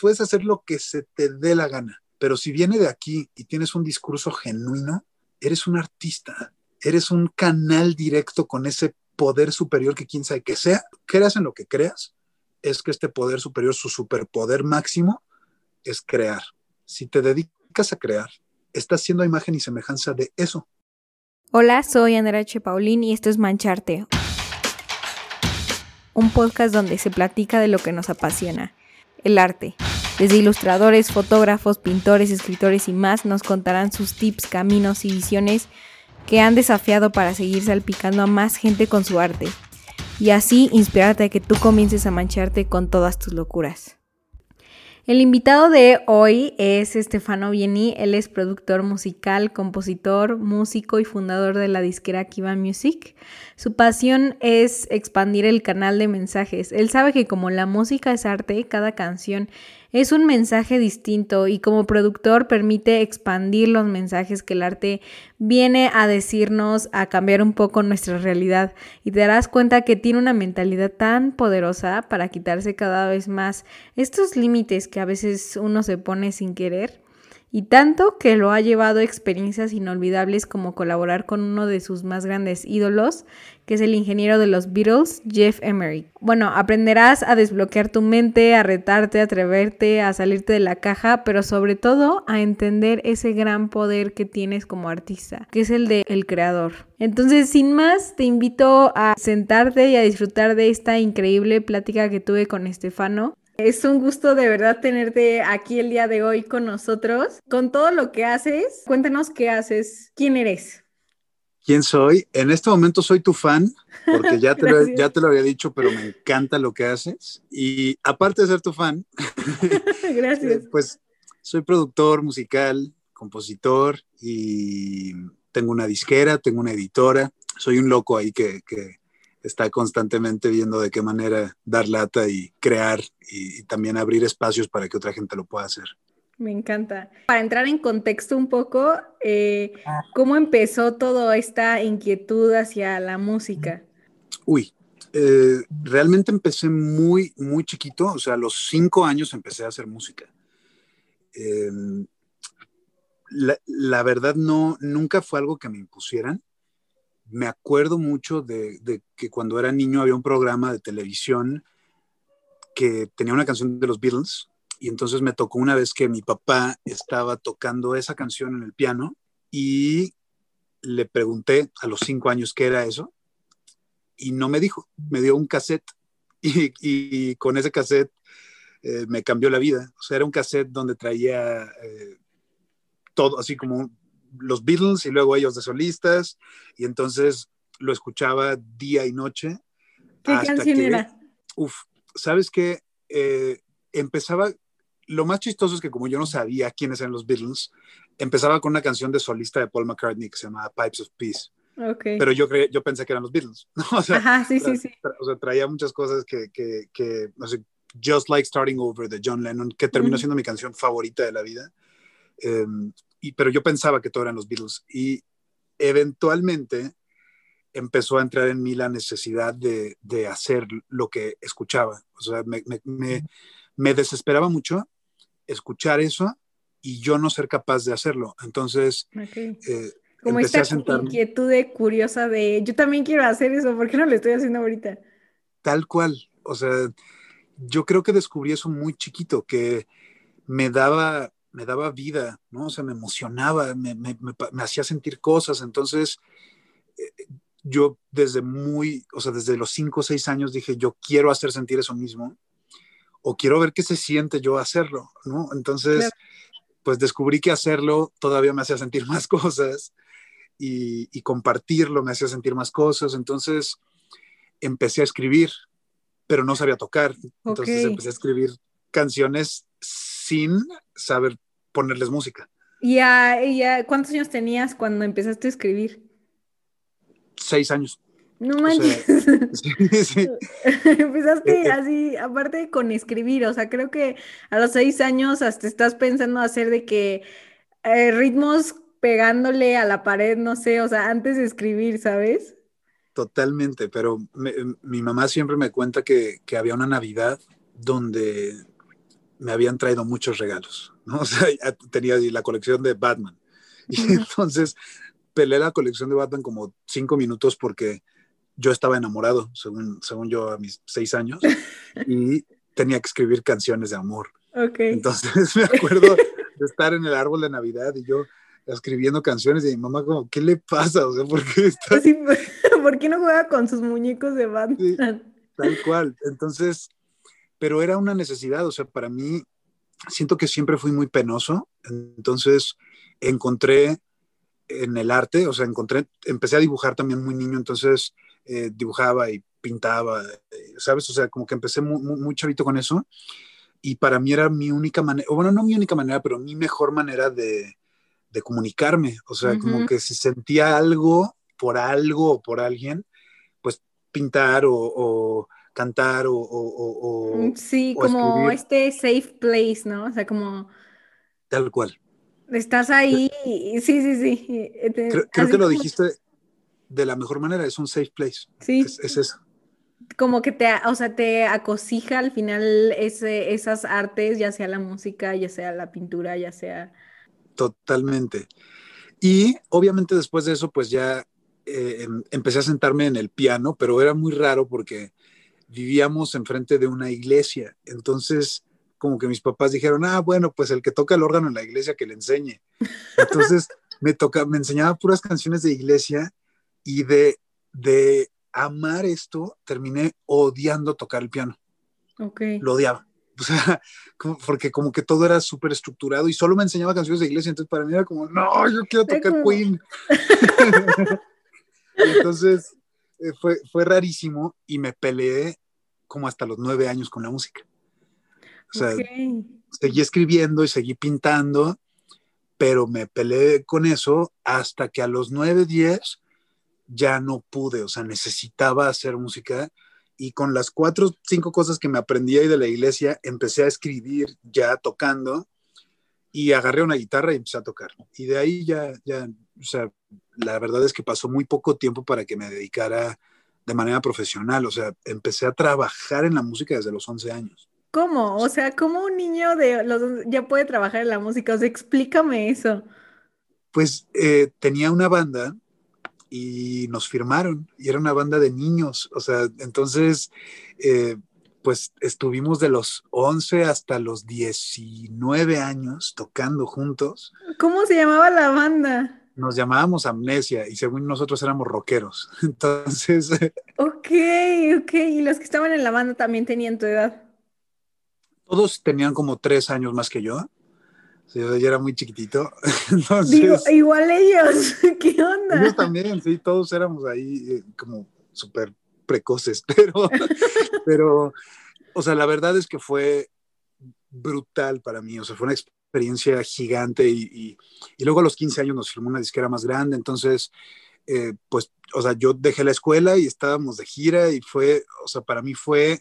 puedes hacer lo que se te dé la gana, pero si viene de aquí y tienes un discurso genuino, eres un artista, eres un canal directo con ese poder superior que quien sabe que sea, creas en lo que creas, es que este poder superior, su superpoder máximo, es crear. Si te dedicas a crear, estás siendo imagen y semejanza de eso. Hola, soy Andrea H. Paulín y esto es Mancharte, un podcast donde se platica de lo que nos apasiona, el arte. Desde ilustradores, fotógrafos, pintores, escritores y más nos contarán sus tips, caminos y visiones que han desafiado para seguir salpicando a más gente con su arte y así inspirarte a que tú comiences a mancharte con todas tus locuras. El invitado de hoy es Estefano Vieni, él es productor musical, compositor, músico y fundador de la disquera Kiva Music. Su pasión es expandir el canal de mensajes. Él sabe que como la música es arte, cada canción es un mensaje distinto y como productor permite expandir los mensajes que el arte viene a decirnos, a cambiar un poco nuestra realidad. Y te darás cuenta que tiene una mentalidad tan poderosa para quitarse cada vez más estos límites que a veces uno se pone sin querer y tanto que lo ha llevado a experiencias inolvidables como colaborar con uno de sus más grandes ídolos, que es el ingeniero de los Beatles, Jeff Emery. Bueno, aprenderás a desbloquear tu mente, a retarte, a atreverte, a salirte de la caja, pero sobre todo a entender ese gran poder que tienes como artista, que es el de el creador. Entonces, sin más, te invito a sentarte y a disfrutar de esta increíble plática que tuve con Estefano. Es un gusto de verdad tenerte aquí el día de hoy con nosotros. Con todo lo que haces, cuéntanos qué haces, quién eres. ¿Quién soy? En este momento soy tu fan, porque ya te, lo, ya te lo había dicho, pero me encanta lo que haces. Y aparte de ser tu fan, Gracias. pues soy productor musical, compositor y tengo una disquera, tengo una editora. Soy un loco ahí que, que está constantemente viendo de qué manera dar lata y crear y, también abrir espacios para que otra gente lo pueda hacer. Me encanta. Para entrar en contexto un poco, eh, ¿cómo empezó toda esta inquietud hacia la música? Uy, eh, realmente empecé muy, muy chiquito, o sea, a los cinco años empecé a hacer música. Em, la, la, verdad no, nunca fue algo que me impusieran me acuerdo mucho de, que cuando era niño había un programa de televisión que tenía una canción de los Beatles y entonces me tocó una vez que mi papá estaba tocando esa canción en el piano y le pregunté a los cinco años qué era eso y no me dijo, me dio un cassette y, con ese cassette eh, me cambió la vida. O sea, era un cassette donde traía eh, todo, así como los Beatles y luego ellos de solistas, y entonces lo escuchaba día y noche. ¿Qué canción era? Uf, ¿sabes qué? Eh, empezaba, lo más chistoso es que como yo no sabía quiénes eran los Beatles, empezaba con una canción de solista de Paul McCartney que se llamaba Pipes of Peace. Okay. Pero yo, yo pensé que eran los Beatles. O sea, Ajá, sí, sí, sí. o sea, traía muchas cosas que, que, que, no sé, Just Like Starting Over de John Lennon, que terminó siendo mi canción favorita de la vida. Pero yo pensaba que todo eran los Beatles. Y eventualmente empezó a entrar en mí la necesidad de, de hacer lo que escuchaba. O sea, me, me, me, desesperaba mucho escuchar eso y yo no ser capaz de hacerlo. Entonces, eh, como esta inquietud de curiosa de yo también quiero hacer eso, ¿por qué no lo estoy haciendo ahorita? Tal cual. O sea, yo creo que descubrí eso muy chiquito, que me daba me daba vida, ¿no? O sea, me emocionaba, me, me, me, hacía sentir cosas. Entonces, eh, yo desde muy, o sea, desde los cinco o seis años dije, yo quiero hacer sentir eso mismo, o quiero ver qué se siente yo hacerlo, ¿no? Entonces, pues descubrí que hacerlo todavía me hacía sentir más cosas y, y compartirlo me hacía sentir más cosas. Entonces, empecé a escribir, pero no sabía tocar. Entonces, empecé a escribir canciones sin saber ponerles música. ¿Y a, cuántos años tenías cuando empezaste a escribir? Seis años. No manches. Empezaste eh, eh. así, aparte con escribir, o sea, creo que a los seis años hasta estás pensando hacer de que eh, ritmos pegándole a la pared, no sé, o sea, antes de escribir, ¿sabes? Totalmente, pero mi mamá siempre me cuenta que, que había una Navidad donde me habían traído muchos regalos, ¿no? O sea, tenía la colección de Batman. Y entonces peleé la colección de Batman como cinco minutos porque yo estaba enamorado, según, según yo, a mis seis años, y tenía que escribir canciones de amor. Okay. Entonces me acuerdo de estar en el árbol de Navidad y yo escribiendo canciones y mi mamá como, ¿qué le pasa? O sea, ¿por qué está... ¿por qué no juega con sus muñecos de Batman? tal cual. Entonces, pero era una necesidad, o sea, para mí, siento que siempre fui muy penoso, entonces encontré en el arte, o sea, encontré, empecé a dibujar también muy niño, entonces eh, dibujaba y pintaba, eh, ¿sabes? O sea, como que empecé muy, muy, chavito con eso y para mí era mi única manera, bueno, no mi única manera, pero mi mejor manera de, de comunicarme, o sea, como que si sentía algo por algo o por alguien, pues pintar o, cantar o... Mm, sí, como este safe place, ¿no? O sea, como... Tal cual. Estás ahí, sí, sí, sí. Creo, que lo dijiste de la mejor manera, es un safe place. Sí. Es, eso. Como que te, o sea, te acosija al final ese, esas artes, ya sea la música, ya sea la pintura, ya sea... Totalmente. Y obviamente después de eso, pues ya eh, em, empecé a sentarme en el piano, pero era muy raro porque vivíamos enfrente de una iglesia. Entonces, como que mis papás dijeron, ah, bueno, pues el que toca el órgano en la iglesia que le enseñe. Entonces me toca, me enseñaba puras canciones de iglesia y de, de amar esto terminé odiando tocar el piano. Okay. Lo odiaba. O sea, porque como que todo era súper estructurado y solo me enseñaba canciones de iglesia, entonces para mí era como, no, yo quiero tocar Queen. entonces fue, fue rarísimo y me peleé como hasta los nueve años con la música. O sea, seguí escribiendo y seguí pintando, pero me peleé con eso hasta que a los 9, 10 ya no pude, o sea, necesitaba hacer música y con las cuatro, cinco cosas que me aprendí ahí de la iglesia, empecé a escribir ya tocando y agarré una guitarra y empecé a tocar. Y de ahí ya, ya, o sea, la verdad es que pasó muy poco tiempo para que me dedicara de manera profesional, o sea, empecé a trabajar en la música desde los 11 años. ¿Cómo? O sea, ¿cómo un niño de los ya puede trabajar en la música? O sea, explícame eso. Pues eh, tenía una banda y nos firmaron y era una banda de niños, o sea, entonces, eh, pues estuvimos de los 11 hasta los 19 años tocando juntos. ¿Cómo se llamaba la banda? Nos llamábamos Amnesia y según nosotros éramos rockeros. Entonces... Ok, ok. ¿Y los que estaban en la banda también tenían tu edad? Todos tenían como tres años más que yo. Sí, yo era muy chiquitito. Digo, igual ellos, ¿qué onda? Ellos también, sí, todos éramos ahí eh, como súper precoces, pero, pero, o sea, la verdad es que fue brutal para mí, o sea, fue una experiencia gigante y, y, luego a los 15 años nos firmó una disquera más grande, entonces, eh, pues, o sea, yo dejé la escuela y estábamos de gira y fue, o sea, para mí fue...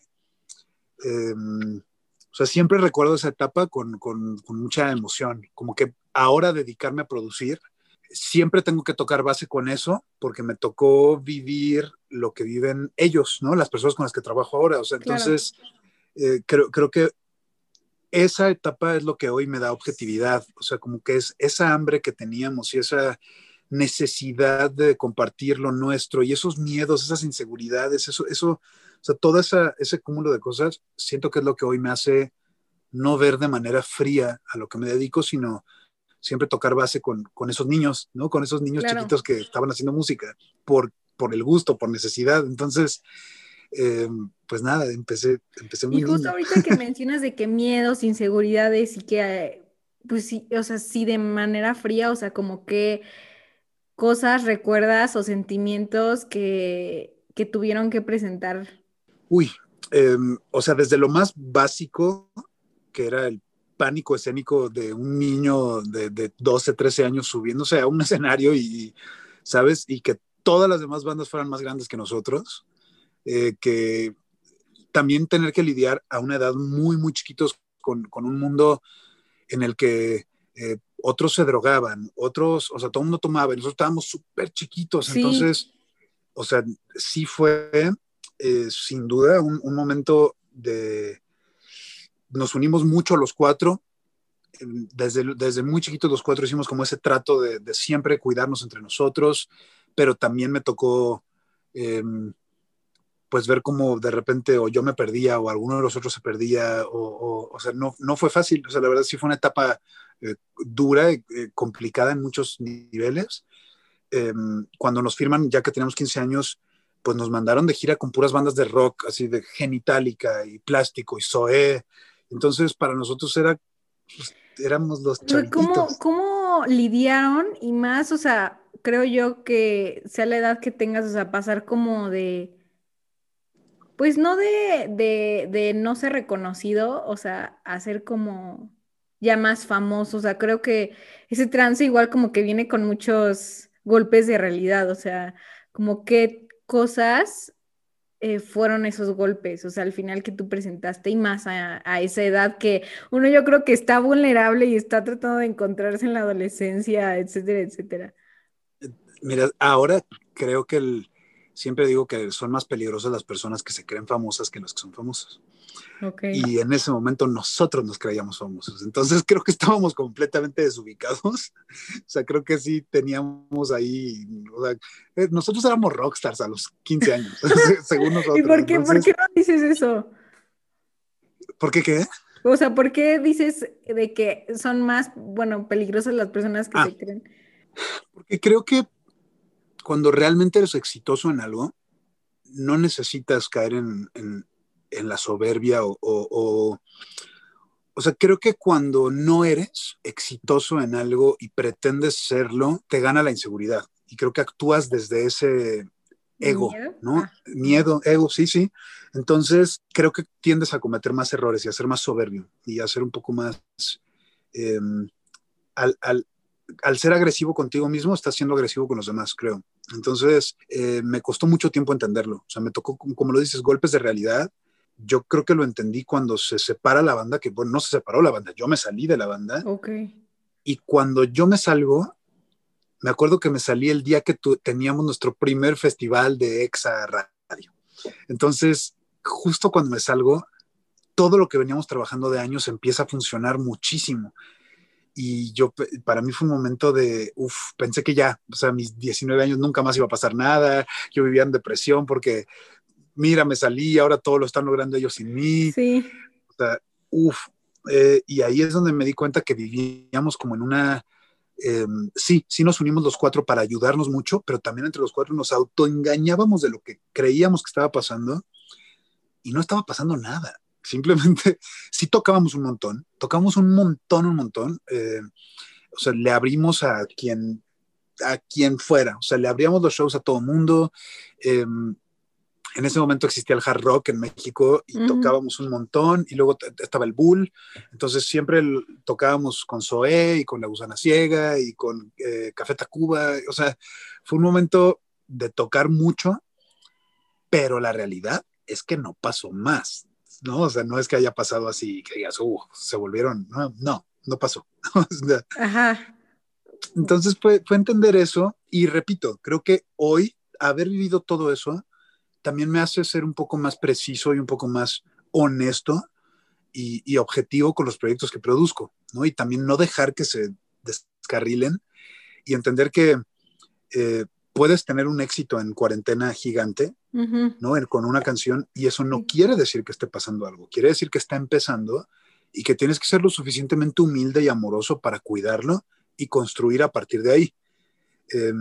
Em, o sea, siempre recuerdo esa etapa con, con, mucha emoción, como que ahora dedicarme a producir, siempre tengo que tocar base con eso, porque me tocó vivir lo que viven ellos, ¿no? Las personas con las que trabajo ahora. O sea, entonces, eh, creo, creo que esa etapa es lo que hoy me da objetividad, o sea, como que es esa hambre que teníamos y esa necesidad de compartir lo nuestro y esos miedos, esas inseguridades, eso, eso o sea, todo ese cúmulo de cosas siento que es lo que hoy me hace no ver de manera fría a lo que me dedico, sino siempre tocar base con, con esos niños, ¿no? Con esos niños chiquitos que estaban haciendo música por, por el gusto, por necesidad. Entonces, eh, pues nada, empecé, empecé muy Y justo ahorita que mencionas de que miedos, inseguridades y que, pues sí, o sea, sí de manera fría, o sea, como que cosas recuerdas o sentimientos que, que tuvieron que presentar Uy, em, o sea, desde lo más básico, que era el pánico escénico de un niño de, de 12, 13 años subiéndose a un escenario y, ¿sabes? Y que todas las demás bandas fueran más grandes que nosotros, eh, que también tener que lidiar a una edad muy, muy chiquitos con, con un mundo en el que eh, otros se drogaban, otros, o sea, todo el mundo tomaba, y nosotros estábamos súper chiquitos, entonces, o sea, sí fue eh, sin duda un, momento de, nos unimos mucho los cuatro. Desde, desde muy chiquitos los cuatro hicimos como ese trato de, de siempre cuidarnos entre nosotros, pero también me tocó em, pues ver cómo de repente o yo me perdía o alguno de los otros se perdía, o, o, sea, no, no fue fácil, o sea, la verdad sí fue una etapa eh, dura, eh, complicada en muchos niveles. Eh, cuando nos firman, ya que teníamos 15 años, pues nos mandaron de gira con puras bandas de rock, así de Genitalica y Plástico y Zoé. Entonces, para nosotros era, pues, éramos los chavitos. ¿Cómo, ¿Cómo lidiaron? Y más, o sea, creo yo que sea la edad que tengas, o sea, pasar como de pues no de, de, de no ser reconocido, o sea, hacer como ya más famoso, o sea, creo que ese trance igual como que viene con muchos golpes de realidad, o sea, como qué cosas eh, fueron esos golpes, o sea, al final que tú presentaste y más a, a, esa edad que uno yo creo que está vulnerable y está tratando de encontrarse en la adolescencia, etcétera, etcétera. Mira, ahora creo que el, siempre digo que son más peligrosas las personas que se creen famosas que las que son famosas. Okay. Y en ese momento nosotros nos creíamos famosos. Entonces creo que estábamos completamente desubicados. O sea, creo que sí teníamos ahí, o sea, eh, nosotros éramos rockstars a los 15 años, según nosotros. ¿Y por qué, Entonces, ¿por qué no dices eso? ¿Por qué qué? O sea, ¿por qué dices de que son más, bueno, peligrosas las personas que ah, se creen? Porque creo que cuando realmente eres exitoso en algo, no necesitas caer en, en, en la soberbia o, o, o, o, sea, creo que cuando no eres exitoso en algo y pretendes serlo, te gana la inseguridad. Y creo que actúas desde ese ego, ¿Miedo? ¿no? Ah. Miedo, ego, sí, sí. Entonces, creo que tiendes a cometer más errores y a ser más soberbio y a ser un poco más... Eh, al, al, al ser agresivo contigo mismo, estás siendo agresivo con los demás, creo. Entonces, eh, me costó mucho tiempo entenderlo. O sea, me tocó, como lo dices, golpes de realidad. Yo creo que lo entendí cuando se separa la banda, que bueno, no se separó la banda, yo me salí de la banda. Ok. Y cuando yo me salgo, me acuerdo que me salí el día que tu, teníamos nuestro primer festival de Exa Radio. Entonces, justo cuando me salgo, todo lo que veníamos trabajando de años empieza a funcionar muchísimo y yo, para mí fue un momento de, uff, pensé que ya, o sea, mis 19 años nunca más iba a pasar nada, yo vivía en depresión porque, mira, me salí, ahora todo lo están logrando ellos sin mí. Sí. O sea, uff, eh, y ahí es donde me di cuenta que vivíamos como en una, eh, sí, sí nos unimos los cuatro para ayudarnos mucho, pero también entre los cuatro nos autoengañábamos de lo que creíamos que estaba pasando y no estaba pasando nada simplemente sí tocábamos un montón, tocamos un montón, un montón. Eh, o sea, le abrimos a quien, a quien fuera, o sea, le abríamos los shows a todo mundo. Eh, en ese momento existía el hard rock en México y tocábamos un montón y luego estaba el Bull, entonces siempre tocábamos con Zoé y con La Gusana Ciega y con eh, Café Tacuba, o sea, fue un momento de tocar mucho, pero la realidad es que no pasó más. ¿No? O sea, no es que haya pasado así, que digas, uh, se volvieron, no, no, no pasó. Ajá. Entonces fue, fue entender eso y repito, creo que hoy haber vivido todo eso también me hace ser un poco más preciso y un poco más honesto y, y, objetivo con los proyectos que produzco, ¿no? Y también no dejar que se descarrilen y entender que eh, puedes tener un éxito en cuarentena gigante, uh -huh. ¿no? con una canción y eso no quiere decir que esté pasando algo, quiere decir que está empezando y que tienes que ser lo suficientemente humilde y amoroso para cuidarlo y construir a partir de ahí. Eh,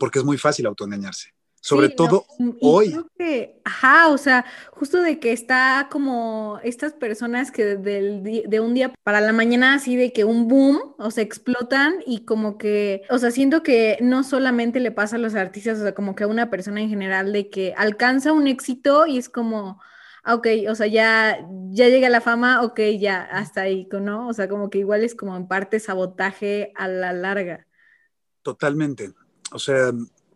porque es muy fácil autoengañarse. Sobre sí, todo no, hoy. Creo que, ajá, o sea, justo de que está como estas personas que de, de, un día para la mañana así de que un boom, o sea, explotan y como que, o sea, siento que no solamente le pasa a los artistas, o sea, como que a una persona en general de que alcanza un éxito y es como, ah, ok, o sea, ya, ya llega la fama, ok, ya, hasta ahí, ¿no? O sea, como que igual es como en parte sabotaje a la larga. Totalmente. O sea,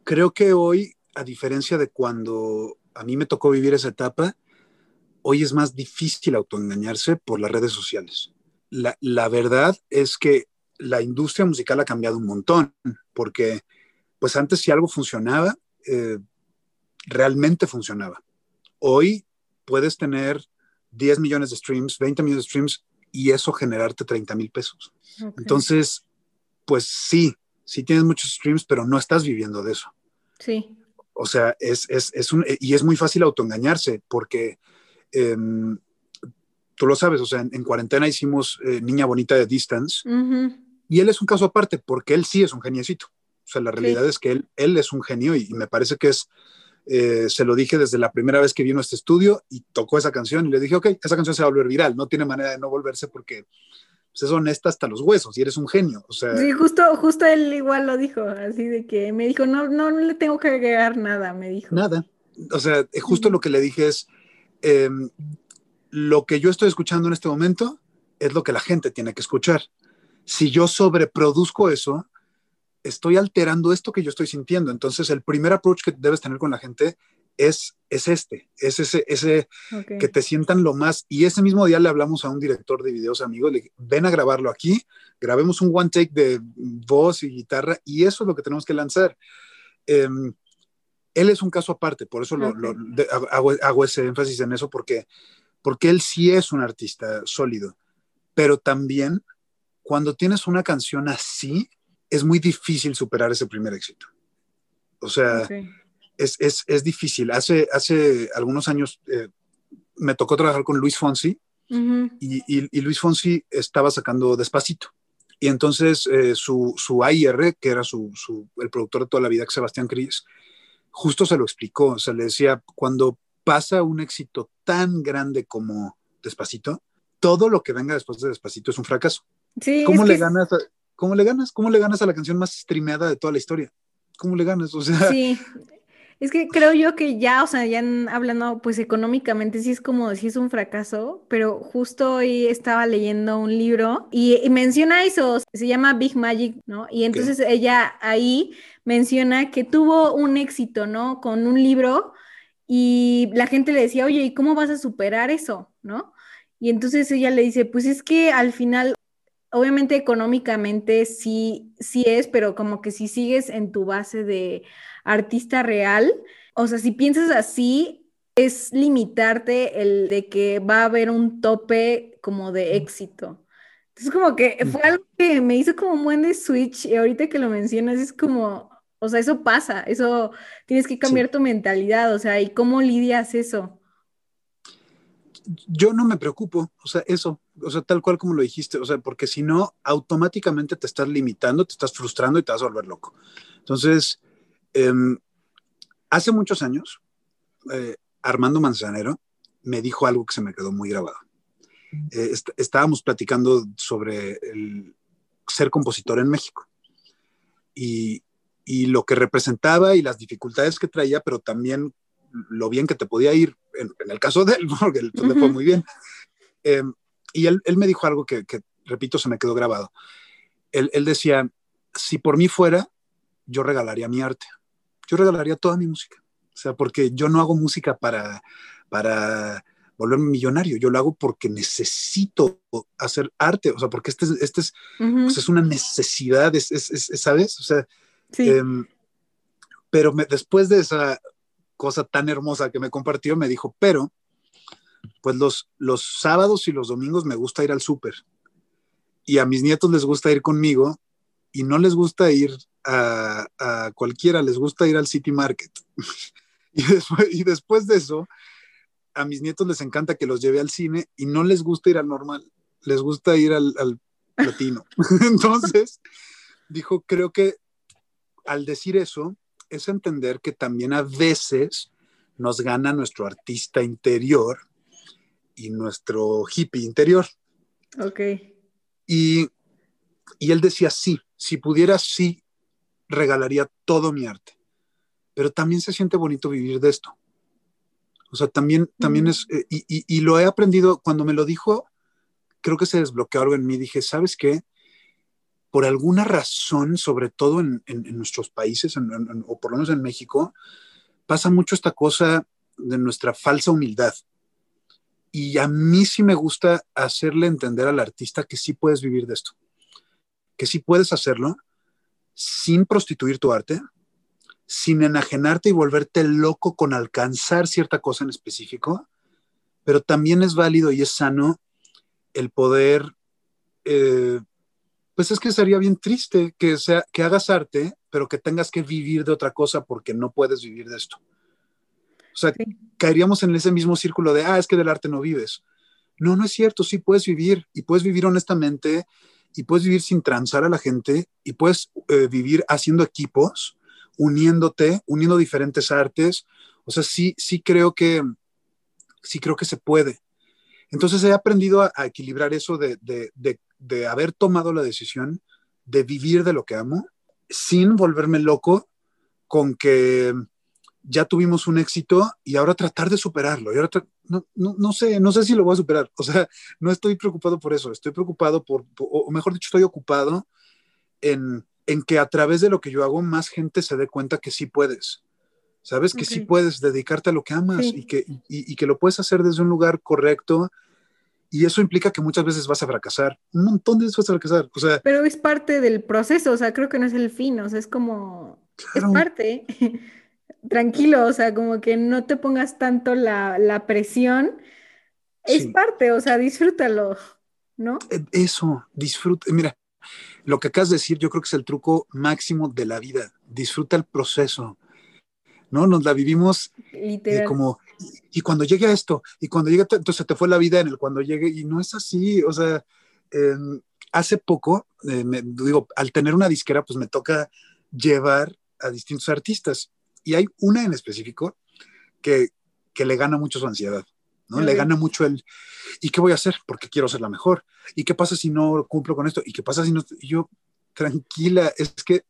creo que hoy a diferencia de cuando a mí me tocó vivir esa etapa, hoy es más difícil autoengañarse por las redes sociales. La, la, verdad es que la industria musical ha cambiado un montón, porque pues antes si algo funcionaba, eh, realmente funcionaba. Hoy puedes tener 10 millones de streams, 20 millones de streams y eso generarte 30 mil pesos. Entonces, pues sí, sí tienes muchos streams, pero no estás viviendo de eso. Sí. O sea, es, es, es un, y es muy fácil autoengañarse porque em, tú lo sabes, o sea, en, cuarentena hicimos eh, Niña Bonita de Distance y él es un caso aparte porque él sí es un geniecito. O sea, la realidad es que él, él es un genio y, me parece que es, eh, se lo dije desde la primera vez que vino a este estudio y tocó esa canción y le dije, ok, esa canción se va a volver viral, no tiene manera de no volverse porque pues, es honesta hasta los huesos y eres un genio. O sea, sí, justo, justo él igual lo dijo, así de que me dijo, no, no, no le tengo que agregar nada, me dijo. Nada. O sea, eh, justo lo que le dije es, em, lo que yo estoy escuchando en este momento es lo que la gente tiene que escuchar. Si yo sobreproduzco eso, estoy alterando esto que yo estoy sintiendo. Entonces, el primer approach que debes tener con la gente es, es este, es ese, ese que te sientan lo más. Y ese mismo día le hablamos a un director de videos amigo, le dije, ven a grabarlo aquí, grabemos un one take de voz y guitarra y eso es lo que tenemos que lanzar. Em, él es un caso aparte, por eso lo, hago, hago, ese énfasis en eso, porque, porque él sí es un artista sólido, pero también cuando tienes una canción así, es muy difícil superar ese primer éxito. O sea, es, es, es, difícil. Hace, hace algunos años eh, me tocó trabajar con Luis Fonsi y, y, Luis Fonsi estaba sacando Despacito. Y entonces eh, su, su AIR, que era su, su, el productor de toda la vida, Sebastián Cris, justo se lo explicó. O sea, le decía, cuando pasa un éxito tan grande como Despacito, todo lo que venga después de Despacito es un fracaso. Sí, ¿Cómo le ganas? A, ¿Cómo le ganas? ¿Cómo le ganas a la canción más streameada de toda la historia? ¿Cómo le ganas? O sea. Sí. Es que creo yo que ya, o sea, ya hablando, pues económicamente sí es como, sí es un fracaso, pero justo hoy estaba leyendo un libro y, menciona eso, se llama Big Magic, ¿no? Y entonces ella ahí menciona que tuvo un éxito, ¿no? Con un libro y la gente le decía, oye, ¿y cómo vas a superar eso, ¿no? Y entonces ella le dice, pues es que al final obviamente económicamente sí, sí es, pero como que si sigues en tu base de artista real, o sea, si piensas así, es limitarte el de que va a haber un tope como de éxito. Entonces como que fue algo que me hizo como un buen de switch y ahorita que lo mencionas es como, o sea, eso pasa, eso tienes que cambiar tu mentalidad, o sea, ¿y cómo lidias eso? yo no me preocupo, o sea, eso, o sea, tal cual como lo dijiste, o sea, porque si no, automáticamente te estás limitando, te estás frustrando y te vas a volver loco. Entonces, em, hace muchos años, eh, Armando Manzanero me dijo algo que se me quedó muy grabado. Eh, estábamos platicando sobre el ser compositor en México y, y lo que representaba y las dificultades que traía, pero también lo bien que te podía ir en, el caso de él, porque él le fue muy bien. Em, y él, él, me dijo algo que, que, repito, se me quedó grabado. Él, él, decía, si por mí fuera, yo regalaría mi arte. Yo regalaría toda mi música. O sea, porque yo no hago música para, para volverme millonario. Yo lo hago porque necesito hacer arte. O sea, porque este, este es, pues es una necesidad, es, es, ¿sabes? O sea, sí. Em, pero me, después de esa cosa tan hermosa que me compartió, me dijo, pero, pues los, los sábados y los domingos me gusta ir al súper. Y a mis nietos les gusta ir conmigo y no les gusta ir a, cualquiera, les gusta ir al City Market. y, después, después de eso, a mis nietos les encanta que los lleve al cine y no les gusta ir al normal, les gusta ir al, al latino. Entonces, dijo, creo que al decir eso, es entender que también a veces nos gana nuestro artista interior y nuestro hippie interior. Ok. Y, él decía, sí, si pudiera, sí, regalaría todo mi arte. Pero también se siente bonito vivir de esto. O sea, también, también es, eh, y, lo he aprendido, cuando me lo dijo, creo que se desbloqueó algo en mí. Dije, ¿sabes qué? por alguna razón, sobre todo en, nuestros países, o por lo menos en México, pasa mucho esta cosa de nuestra falsa humildad. Y a mí sí me gusta hacerle entender al artista que sí puedes vivir de esto, que sí puedes hacerlo sin prostituir tu arte, sin enajenarte y volverte loco con alcanzar cierta cosa en específico, pero también es válido y es sano el poder, eh, pues es que sería bien triste que, sea, que hagas arte, pero que tengas que vivir de otra cosa porque no puedes vivir de esto. O sea, caeríamos en ese mismo círculo de, ah, es que del arte no vives. No, no es cierto, sí puedes vivir y puedes vivir honestamente y puedes vivir sin transar a la gente y puedes eh, vivir haciendo equipos, uniéndote, uniendo diferentes artes. O sea, sí, sí creo que, sí creo que se puede. Entonces he aprendido a, equilibrar eso de, de, haber tomado la decisión de vivir de lo que amo sin volverme loco con que ya tuvimos un éxito y ahora tratar de superarlo. Y ahora no, no, no, sé, no sé si lo voy a superar. O sea, no estoy preocupado por eso. Estoy preocupado por, o mejor dicho, estoy ocupado en, en, que a través de lo que yo hago, más gente se dé cuenta que sí puedes. Sabes que sí puedes dedicarte a lo que amas y, que, y, y, que lo puedes hacer desde un lugar correcto. Y eso implica que muchas veces vas a fracasar. Un montón de veces vas a fracasar. O sea, Pero es parte del proceso. O sea, creo que no es el fin. O sea, es como. Es parte. tranquilo, o sea, como que no te pongas tanto la, presión. Es parte, o sea, disfrútalo, ¿no? E, eso, disfruta. Mira, lo que acabas de decir, yo creo que es el truco máximo de la vida. Disfruta el proceso. ¿no? Nos la vivimos eh, como, y, cuando llegue a esto, y cuando llegue, entonces te fue la vida en el cuando llegue, y no es así, o sea, hace poco, eh, me, digo, al tener una disquera, pues me toca llevar a distintos artistas, y hay una en específico que, que le gana mucho su ansiedad, ¿no? Le gana mucho el, ¿y qué voy a hacer? Porque quiero ser la mejor. ¿Y qué pasa si no cumplo con esto? ¿Y qué pasa si no? Y yo, tranquila, es que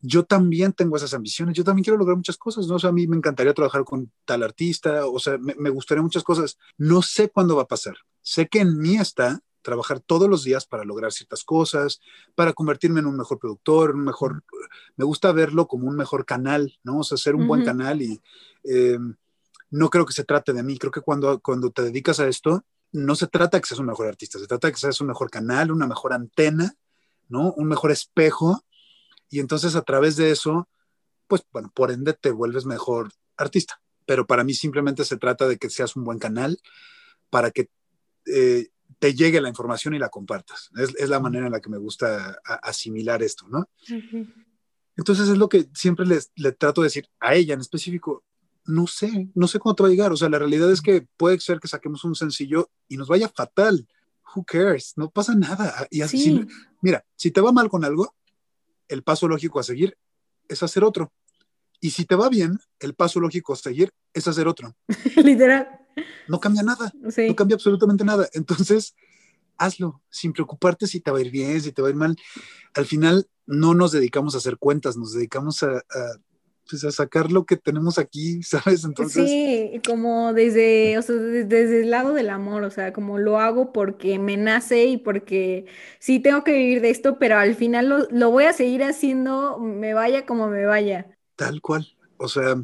yo también tengo esas ambiciones, yo también quiero lograr muchas cosas, ¿no? O sea, a mí me encantaría trabajar con tal artista, o sea, me, me gustaría muchas cosas. No sé cuándo va a pasar. Sé que en mí está trabajar todos los días para lograr ciertas cosas, para convertirme en un mejor productor, un mejor, me gusta verlo como un mejor canal, ¿no? O sea, ser un buen canal y eh, no creo que se trate de mí, creo que cuando, cuando te dedicas a esto, no se trata que seas un mejor artista, se trata que seas un mejor canal, una mejor antena, ¿no? Un mejor espejo y entonces a través de eso, pues bueno, por ende te vuelves mejor artista. Pero para mí simplemente se trata de que seas un buen canal para que eh, te llegue la información y la compartas. Es, la manera en la que me gusta asimilar esto, ¿no? Entonces es lo que siempre le trato de decir a ella en específico. No sé, no sé cuándo te va a llegar. O sea, la realidad es que puede ser que saquemos un sencillo y nos vaya fatal. Who cares? No pasa nada. Y así, mira, si te va mal con algo, el paso lógico a seguir es hacer otro. Y si te va bien, el paso lógico a seguir es hacer otro. Literal no cambia nada, no cambia absolutamente nada. Entonces, hazlo sin preocuparte si te va a ir bien, si te va a ir mal. Al final, no nos dedicamos a hacer cuentas, nos dedicamos a, pues, sacar lo que tenemos aquí, ¿sabes? Entonces... Sí, como desde, o sea, desde, el lado del amor, o sea, como lo hago porque me nace y porque sí tengo que vivir de esto, pero al final lo, lo voy a seguir haciendo, me vaya como me vaya. Tal cual. O sea,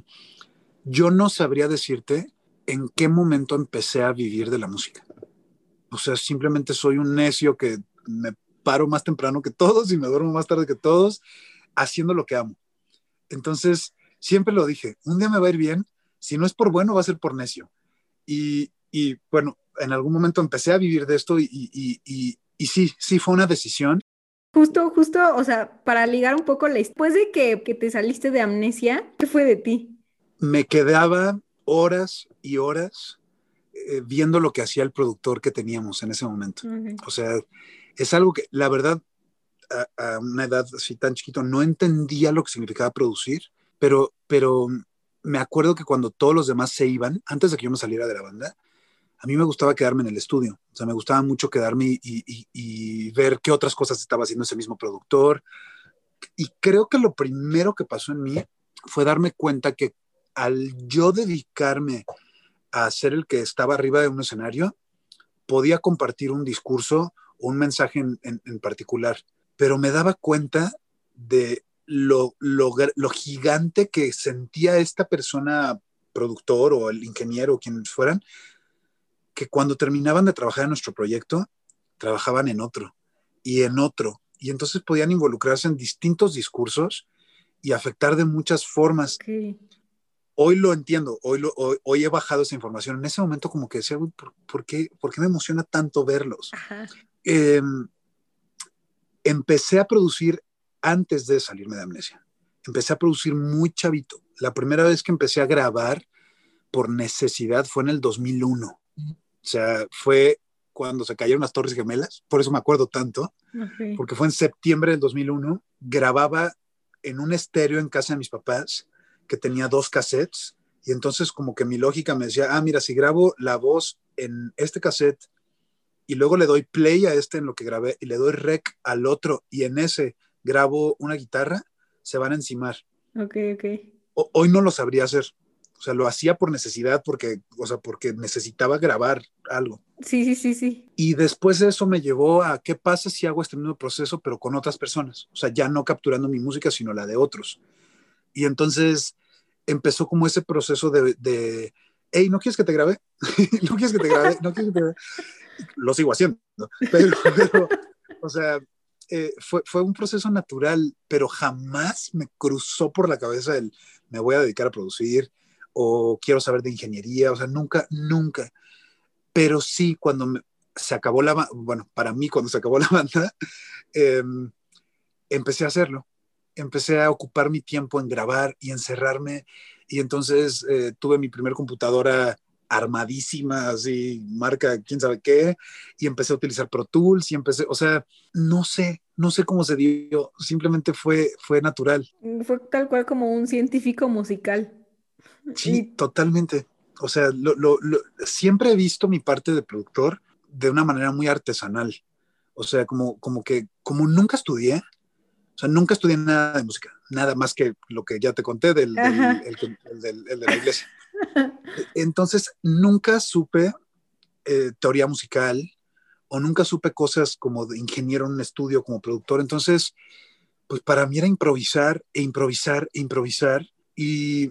yo no sabría decirte en qué momento empecé a vivir de la música. O sea, simplemente soy un necio que me paro más temprano que todos y me duermo más tarde que todos, haciendo lo que amo. Entonces, siempre lo dije, un día me va a ir bien, si no es por bueno, va a ser por necio. Y, y bueno, en algún momento empecé a vivir de esto y, y, y, y sí, sí fue una decisión. Justo, justo, o sea, para ligar un poco, después de que, que te saliste de amnesia, ¿qué fue de ti? Me quedaba horas y horas eh, viendo lo que hacía el productor que teníamos en ese momento. O sea, es algo que la verdad a, una edad así tan chiquito no entendía lo que significaba producir, pero, pero me acuerdo que cuando todos los demás se iban, antes de que yo me saliera de la banda, a mí me gustaba quedarme en el estudio. O sea, me gustaba mucho quedarme y, y, y ver qué otras cosas estaba haciendo ese mismo productor. Y creo que lo primero que pasó en mí fue darme cuenta que al yo dedicarme a ser el que estaba arriba de un escenario, podía compartir un discurso un mensaje en, particular, pero me daba cuenta de lo, lo, gigante que sentía esta persona productor o el ingeniero o quienes fueran, que cuando terminaban de trabajar en nuestro proyecto, trabajaban en otro y en otro. Y entonces podían involucrarse en distintos discursos y afectar de muchas formas hoy lo entiendo, hoy, lo, hoy, he bajado esa información. En ese momento como que decía, ¿por, qué, ¿por qué me emociona tanto verlos? Em, empecé a producir antes de salirme de amnesia. Empecé a producir muy chavito. La primera vez que empecé a grabar por necesidad fue en el 2001. O sea, fue cuando se cayeron las Torres Gemelas, por eso me acuerdo tanto, porque fue en septiembre del 2001, grababa en un estéreo en casa de mis papás que tenía dos cassettes y entonces como que mi lógica me decía, ah, mira, si grabo la voz en este cassette y luego le doy play a este en lo que grabé y le doy rec al otro y en ese grabo una guitarra, se van a encimar. Ok, ok. hoy no lo sabría hacer. O sea, lo hacía por necesidad, porque, o sea, porque necesitaba grabar algo. Sí, sí, sí, sí. Y después de eso me llevó a qué pasa si hago este mismo proceso, pero con otras personas. O sea, ya no capturando mi música, sino la de otros. Y entonces empezó como ese proceso de, hey, ¿no quieres que te grabe? ¿No quieres que te grabe? ¿No quieres que te grabe? Lo sigo haciendo, pero, o sea, eh, fue, fue, un proceso natural, pero jamás me cruzó por la cabeza el me voy a dedicar a producir o quiero saber de ingeniería, o sea, nunca, nunca. Pero sí, cuando se acabó la, bueno, para mí cuando se acabó la banda, em, empecé a hacerlo empecé a ocupar mi tiempo en grabar y encerrarme. Y entonces eh, tuve mi primer computadora armadísima, así, marca quién sabe qué, y empecé a utilizar Pro Tools y empecé, o sea, no sé, no sé cómo se dio, simplemente fue, fue natural. Fue tal cual como un científico musical. Sí, totalmente. O sea, siempre he visto mi parte de productor de una manera muy artesanal. O sea, como, como que, como nunca estudié, sea, nunca estudié nada de música, nada más que lo que ya te conté del, de la iglesia. Entonces, nunca supe eh, teoría musical o nunca supe cosas como de ingeniero en un estudio, como productor. Entonces, pues para mí era improvisar e improvisar e improvisar. Y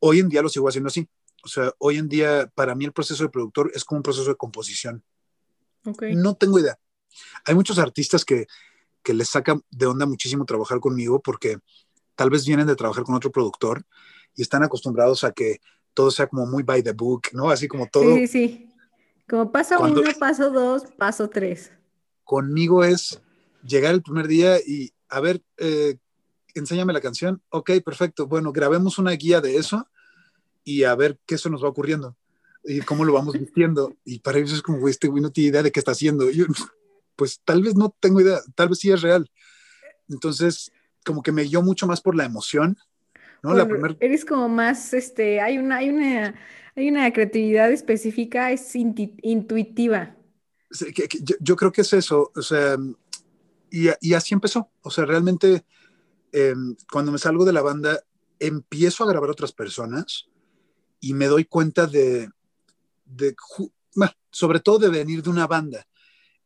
hoy en día lo sigo haciendo así. O sea, hoy en día para mí el proceso de productor es como un proceso de composición. No tengo idea. Hay muchos artistas que que les saca de onda muchísimo trabajar conmigo porque tal vez vienen de trabajar con otro productor y están acostumbrados a que todo sea como muy by the book, ¿no? Así como todo. Sí, sí, Como paso uno, paso dos, paso tres. Conmigo es llegar el primer día y, a ver, eh, enséñame la canción. Ok, perfecto. Bueno, grabemos una guía de eso y a ver qué se nos va ocurriendo y cómo lo vamos vistiendo. Y para ellos es como, este güey no tiene idea de qué está haciendo. Yo, pues tal vez no tengo idea, tal vez sí es real. Entonces, como que me guió mucho más por la emoción, ¿no? la Eres como más, este, hay una, hay una, hay una creatividad específica, es intuitiva. yo, creo que es eso, o sea, y, así empezó, o sea, realmente em, cuando me salgo de la banda, empiezo a grabar otras personas y me doy cuenta de, de sobre todo de venir de una banda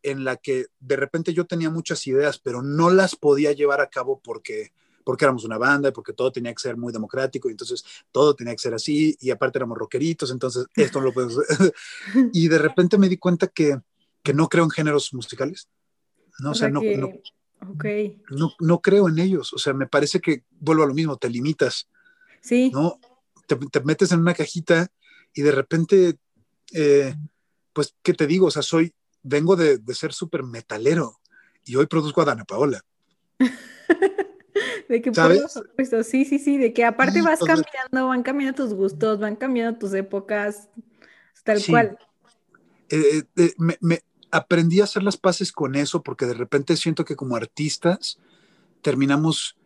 en la que de repente yo tenía muchas ideas, pero no las podía llevar a cabo porque, porque éramos una banda, y porque todo tenía que ser muy democrático, y entonces todo tenía que ser así, y aparte éramos rockeritos, entonces esto no lo podemos y de repente me di cuenta que, que no creo en géneros musicales. No, o sea, no, no, no, creo en ellos. O sea, me parece que vuelvo a lo mismo, te limitas. Sí. ¿no? Te, metes en una cajita y de repente, eh, pues, ¿qué te digo? O sea, soy, vengo de, ser súper metalero y hoy produzco a Dana Paola. de que ¿Sabes? sí, sí, sí, de que aparte vas cambiando, van cambiando tus gustos, van cambiando tus épocas, tal cual. Eh, eh, me, aprendí a hacer las paces con eso porque de repente siento que como artistas terminamos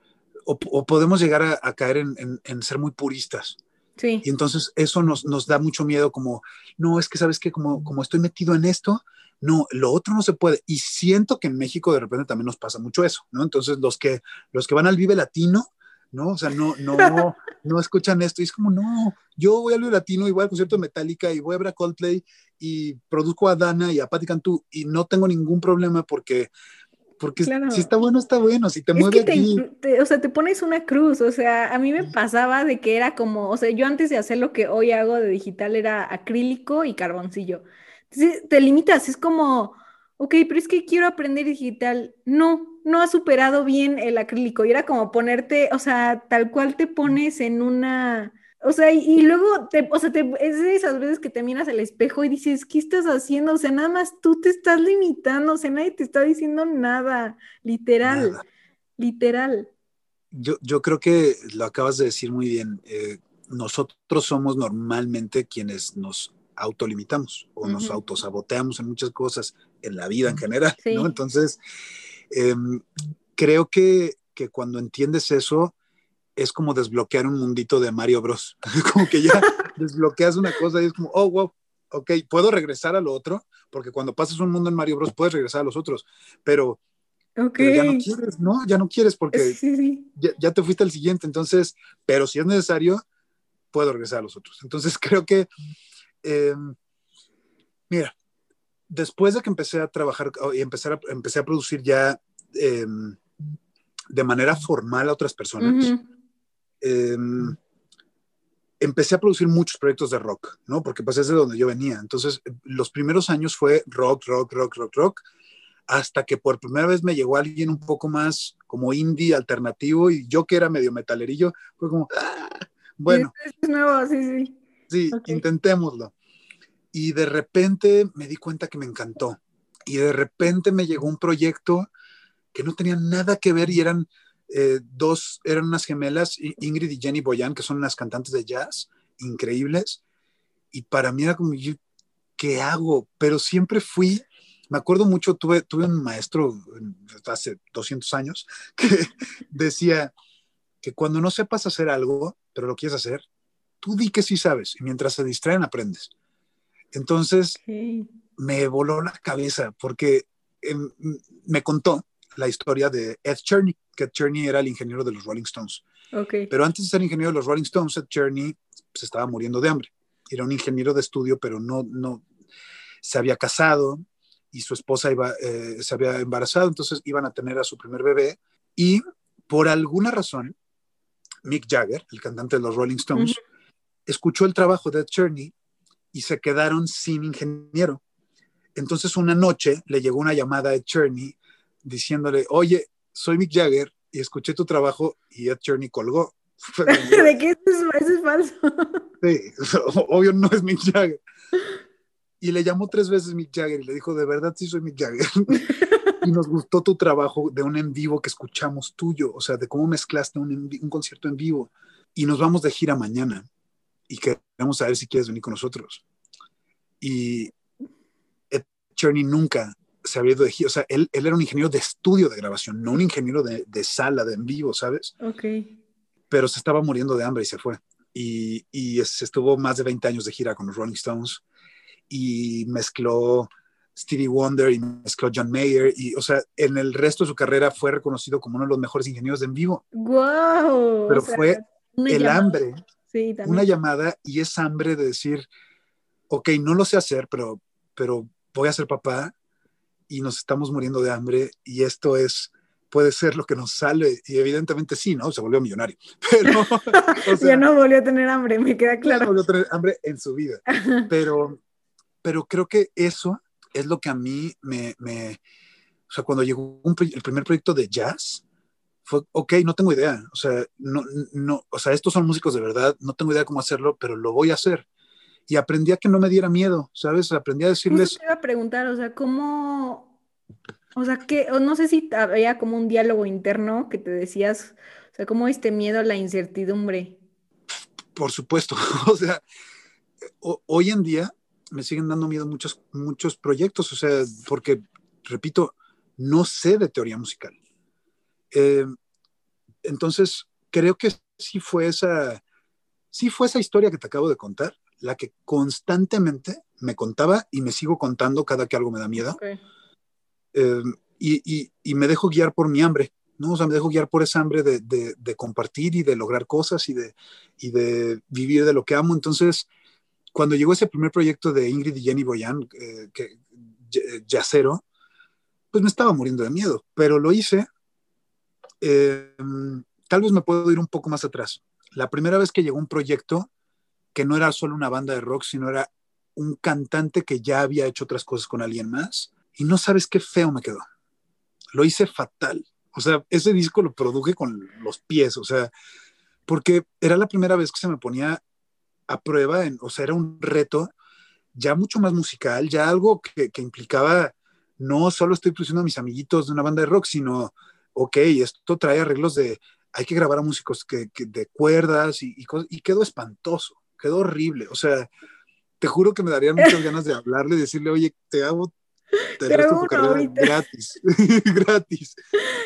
o, podemos llegar a, caer en, ser muy puristas. Sí. Y entonces eso nos, nos da mucho miedo como, no, es que sabes que como, como estoy metido en esto, no, lo otro no se puede. Y siento que en México de repente también nos pasa mucho eso, ¿no? Entonces los que, los que van al Vive Latino, ¿no? O sea, no, no, no escuchan esto y es como, no, yo voy al Vive Latino y voy al concierto de Metallica y voy a ver a Coldplay y produzco a Dana y a Patti Cantú y no tengo ningún problema porque porque si está bueno, está bueno, si te mueve aquí. o sea, te pones una cruz, o sea, a mí me pasaba de que era como, o sea, yo antes de hacer lo que hoy hago de digital era acrílico y carboncillo te limitas, es como, ok, pero es que quiero aprender digital. No, no has superado bien el acrílico. Y era como ponerte, o sea, tal cual te pones en una, O sea, y, luego, te, o sea, te, es de esas veces que te miras al espejo y dices, ¿qué estás haciendo? O sea, nada más tú te estás limitando, o sea, nadie te está diciendo nada, literal, literal. Yo, yo creo que lo acabas de decir muy bien. Eh, nosotros somos normalmente quienes nos autolimitamos o nos autosaboteamos en muchas cosas en la vida en general, ¿no? Entonces, em, creo que, que, cuando entiendes eso, es como desbloquear un mundito de Mario Bros. como que ya desbloqueas una cosa y es como, oh, wow, ok, puedo regresar a lo otro, porque cuando pasas un mundo en Mario Bros. puedes regresar a los otros, pero, ya no quieres, ¿no? Ya no quieres porque Ya, ya, te fuiste al siguiente, entonces, pero si es necesario, puedo regresar a los otros. Entonces creo que, em, mira, después de que empecé a trabajar y empezar a, empecé a producir ya em, de manera formal a otras personas, em, empecé a producir muchos proyectos de rock, ¿no? Porque pues es de donde yo venía. Entonces, los primeros años fue rock, rock, rock, rock, rock, hasta que por primera vez me llegó alguien un poco más como indie alternativo y yo que era medio metalerillo, fue como, ah, bueno. Es nuevo, sí, sí. Sí, intentémoslo. Y de repente me di cuenta que me encantó. Y de repente me llegó un proyecto que no tenía nada que ver y eran eh, dos, eran unas gemelas, Ingrid y Jenny Boyan, que son unas cantantes de jazz increíbles. Y para mí era como, ¿qué hago? Pero siempre fui, me acuerdo mucho, tuve, tuve un maestro hace 200 años que decía que cuando no sepas hacer algo, pero lo quieres hacer, tú di que sí sabes y mientras se distraen aprendes. Entonces me voló la cabeza porque em, me contó la historia de Ed Cherney, que Ed Cherney era el ingeniero de los Rolling Stones. Okay. Pero antes de ser ingeniero de los Rolling Stones, Ed Cherney se estaba muriendo de hambre. Era un ingeniero de estudio, pero no, no se había casado y su esposa iba, eh, se había embarazado, entonces iban a tener a su primer bebé y por alguna razón Mick Jagger, el cantante de los Rolling Stones, escuchó el trabajo de Ed Cherney y se quedaron sin ingeniero. Entonces una noche le llegó una llamada a Ed Cherney diciéndole, oye, soy Mick Jagger y escuché tu trabajo y Ed Cherney colgó. ¿De qué eso es, falso? sí, obvio no es Mick Jagger. Y le llamó tres veces Mick Jagger y le dijo, de verdad sí soy Mick Jagger y nos gustó tu trabajo de un en vivo que escuchamos tuyo, o sea, de cómo mezclaste un, un concierto en vivo. Y nos vamos de gira mañana y queremos saber si quieres venir con nosotros. Y Ed Cherney nunca se había ido de gira, o sea, él, él, era un ingeniero de estudio de grabación, no un ingeniero de, de sala, de en vivo, ¿sabes? Ok. Pero se estaba muriendo de hambre y se fue. Y, y estuvo más de 20 años de gira con los Rolling Stones y mezcló Stevie Wonder y mezcló John Mayer y, o sea, en el resto de su carrera fue reconocido como uno de los mejores ingenieros de en vivo. ¡Wow! Pero fue el hambre, una llamada y es hambre de decir, ok, no lo sé hacer, pero, pero voy a ser papá y nos estamos muriendo de hambre y esto es puede ser lo que nos sale y evidentemente sí, ¿no? Se volvió millonario, pero ya no volvió a tener hambre, me queda claro. No volvió a tener hambre en su vida, pero pero creo que eso es lo que a mí me, me o sea, cuando llegó el primer proyecto de jazz, fue, ok, no tengo idea, o sea, no, no, o sea, estos son músicos de verdad, no tengo idea cómo hacerlo, pero lo voy a hacer. Y aprendí a que no me diera miedo, ¿sabes? Aprendí a decirles... te iba a preguntar, o sea, ¿cómo, o sea, que, o no sé si había como un diálogo interno que te decías, o sea, ¿cómo este miedo a la incertidumbre? Por supuesto, o sea, hoy en día me siguen dando miedo muchos, muchos proyectos, o sea, porque, repito, no sé de teoría musical. Eh, entonces, creo que sí fue esa, sí fue esa historia que te acabo de contar, la que constantemente me contaba y me sigo contando cada que algo me da miedo. Eh, y, y, me dejo guiar por mi hambre, ¿no? O sea, me dejo guiar por esa hambre de, de, de compartir y de lograr cosas y de, y de vivir de lo que amo. Entonces, cuando llegó ese primer proyecto de Ingrid y Jenny Boyan, eh, que, Yacero, pues me estaba muriendo de miedo, pero lo hice. Eh, tal vez me puedo ir un poco más atrás. La primera vez que llegó un proyecto que no era solo una banda de rock, sino era un cantante que ya había hecho otras cosas con alguien más, y no sabes qué feo me quedó. Lo hice fatal. O sea, ese disco lo produje con los pies, o sea, porque era la primera vez que se me ponía a prueba, en, o sea, era un reto ya mucho más musical, ya algo que, que implicaba, no solo estoy produciendo a mis amiguitos de una banda de rock, sino, ok, esto trae arreglos de, hay que grabar a músicos que, que de cuerdas y, y, y, quedó espantoso, quedó horrible, o sea, te juro que me darían muchas ganas de hablarle y decirle, oye, te hago te resto tu carrera ahorita. gratis, gratis,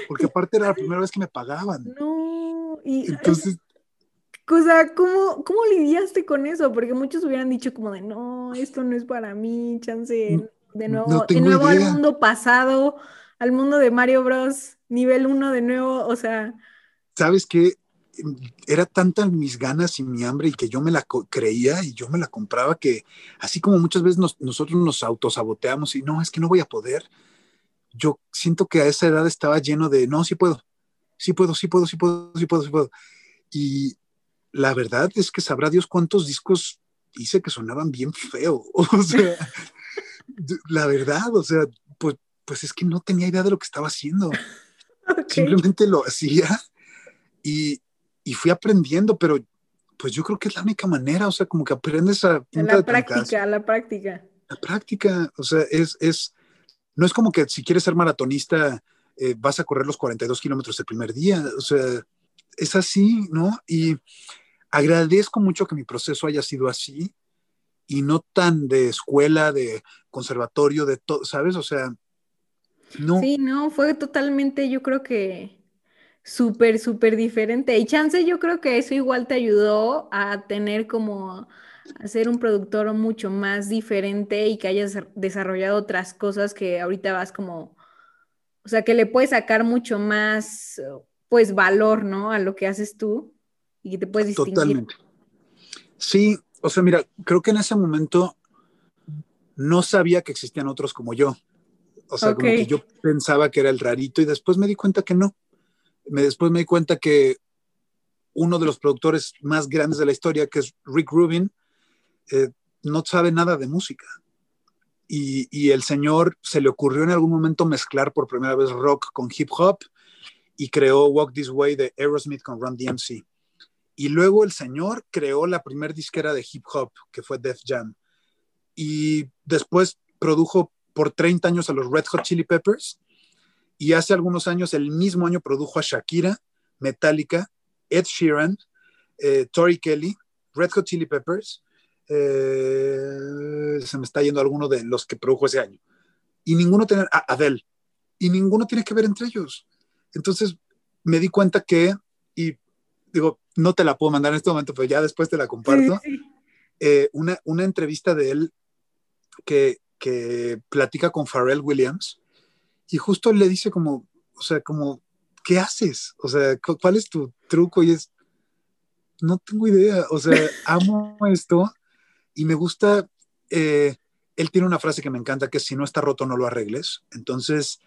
porque aparte era la primera vez que me pagaban. No, y entonces o sea, ¿cómo, ¿cómo lidiaste con eso? Porque muchos hubieran dicho como de, no, esto no es para mí, chance, de nuevo, no de nuevo al mundo pasado, al mundo de Mario Bros, nivel 1 de nuevo, o sea... ¿Sabes qué? Era tanta mis ganas y mi hambre y que yo me la creía y yo me la compraba que así como muchas veces nos, nosotros nos autosaboteamos y no, es que no voy a poder, yo siento que a esa edad estaba lleno de, no, sí puedo, sí puedo, sí puedo, sí puedo, sí puedo, sí puedo. Y, la verdad es que sabrá Dios cuántos discos hice que sonaban bien feo. O sea, la verdad, o sea, pues, pues es que no tenía idea de lo que estaba haciendo. Simplemente lo hacía y, y, fui aprendiendo, pero pues yo creo que es la única manera, o sea, como que aprendes a... La práctica, la práctica. La práctica, o sea, es, es, no es como que si quieres ser maratonista eh, vas a correr los 42 kilómetros el primer día, o sea, es así, ¿no? Y agradezco mucho que mi proceso haya sido así y no tan de escuela, de conservatorio, de todo, ¿sabes? O sea, no. Sí, no, fue totalmente, yo creo que súper, súper diferente. Y chance, yo creo que eso igual te ayudó a tener como, a ser un productor mucho más diferente y que hayas desarrollado otras cosas que ahorita vas como, o sea, que le puedes sacar mucho más, pues, valor, ¿no? A lo que haces tú y que te puedes distinguir. Totalmente. Sí, o sea, mira, creo que en ese momento no sabía que existían otros como yo. O sea, como que yo pensaba que era el rarito y después me di cuenta que no. Me, después me di cuenta que uno de los productores más grandes de la historia, que es Rick Rubin, eh, no sabe nada de música. Y, y, el señor se le ocurrió en algún momento mezclar por primera vez rock con hip hop y creó Walk This Way de Aerosmith con Run DMC. Y luego el señor creó la primer disquera de hip hop, que fue Def Jam. Y después produjo por 30 años a los Red Hot Chili Peppers. Y hace algunos años, el mismo año, produjo a Shakira, Metallica, Ed Sheeran, eh, Tori Kelly, Red Hot Chili Peppers. Eh, se me está yendo alguno de los que produjo ese año. Y ninguno tiene, Adele, y ninguno tiene que ver entre ellos. Entonces me di cuenta que, y digo, no te la puedo mandar en este momento, pero ya después te la comparto. Eh, una, una, entrevista de él que, que platica con Pharrell Williams y justo le dice como, o sea, como, ¿qué haces? O sea, ¿cuál es tu truco? Y es, no tengo idea, o sea, amo esto y me gusta, eh, él tiene una frase que me encanta, que es, si no está roto, no lo arregles. Entonces,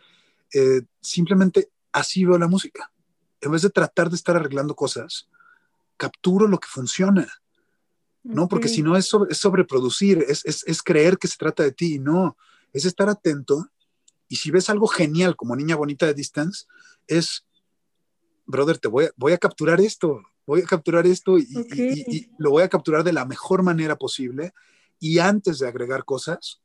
eh, simplemente así veo la música. En vez de tratar de estar arreglando cosas, capturo lo que funciona. ¿No? Porque si no es, sobre, es sobreproducir, es, es, es, creer que se trata de ti, no, es estar atento. Y si ves algo genial como Niña Bonita de Distance, es, brother, te voy a, voy a capturar esto, voy a capturar esto y, y, y, lo voy a capturar de la mejor manera posible. Y antes de agregar cosas,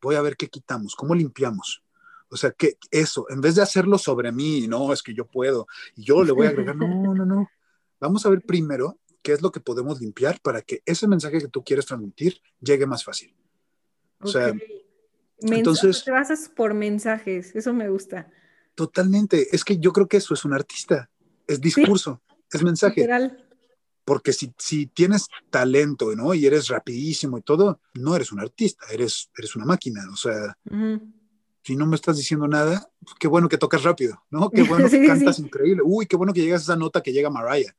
voy a ver qué quitamos, cómo limpiamos. O sea, que eso, en vez de hacerlo sobre mí, no, es que yo puedo, y yo le voy a agregar, no, no, no, Vamos a ver primero qué es lo que podemos limpiar para que ese mensaje que tú quieres transmitir llegue más fácil. O sea, entonces... Te basas por mensajes, eso me gusta. Totalmente, es que yo creo que eso es un artista, es discurso, es mensaje. Literal. Porque si, si tienes talento ¿no? y eres rapidísimo y todo, no eres un artista, eres, eres una máquina. O sea, si no me estás diciendo nada, qué bueno que tocas rápido, ¿no? Qué bueno que cantas increíble. Uy, qué bueno que llegas a esa nota que llega Mariah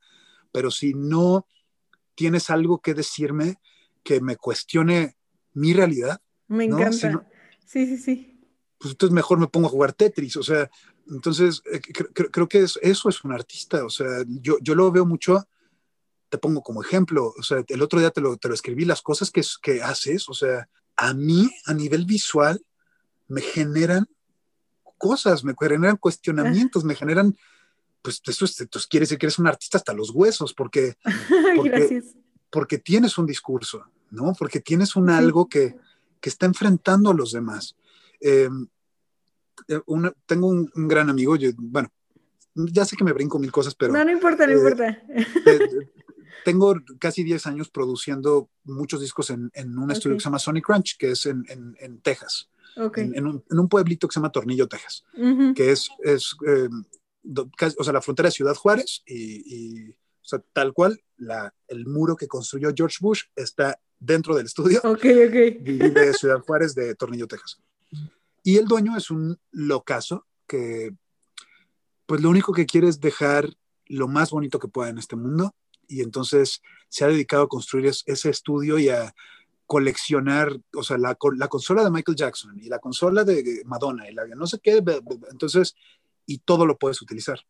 pero si no tienes algo que decirme que me cuestione mi realidad. Me encanta. sí, sí, sí. Pues entonces mejor me pongo a jugar Tetris, o sea, entonces eh, creo que eso es un artista, o sea, yo, yo lo veo mucho, te pongo como ejemplo, o sea, el otro día te lo, te lo escribí, las cosas que, que haces, o sea, a mí a nivel visual me generan cosas, me generan cuestionamientos, me generan pues eso es, entonces quiere decir que eres un artista hasta los huesos, porque, Gracias. porque tienes un discurso, ¿no? Porque tienes un algo que, que, está enfrentando a los demás. Em, eh, tengo un, gran amigo, bueno, ya sé que me brinco mil cosas, pero... No, no importa, no eh, importa. tengo casi 10 años produciendo muchos discos en, en un estudio que se llama Sonic Ranch, que es en, en Texas. En, un, en, un, pueblito que se llama Tornillo, Texas, que es, es em, o sea, la frontera de Ciudad Juárez y, o sea, tal cual, la, el muro que construyó George Bush está dentro del estudio Ok, ok. de Ciudad Juárez de Tornillo, Texas. Y el dueño es un locazo que, pues lo único que quiere es dejar lo más bonito que pueda en este mundo y entonces se ha dedicado a construir ese estudio y a coleccionar, o sea, la, la, consola de Michael Jackson y la consola de Madonna y la no sé qué, entonces, y todo lo puedes utilizar.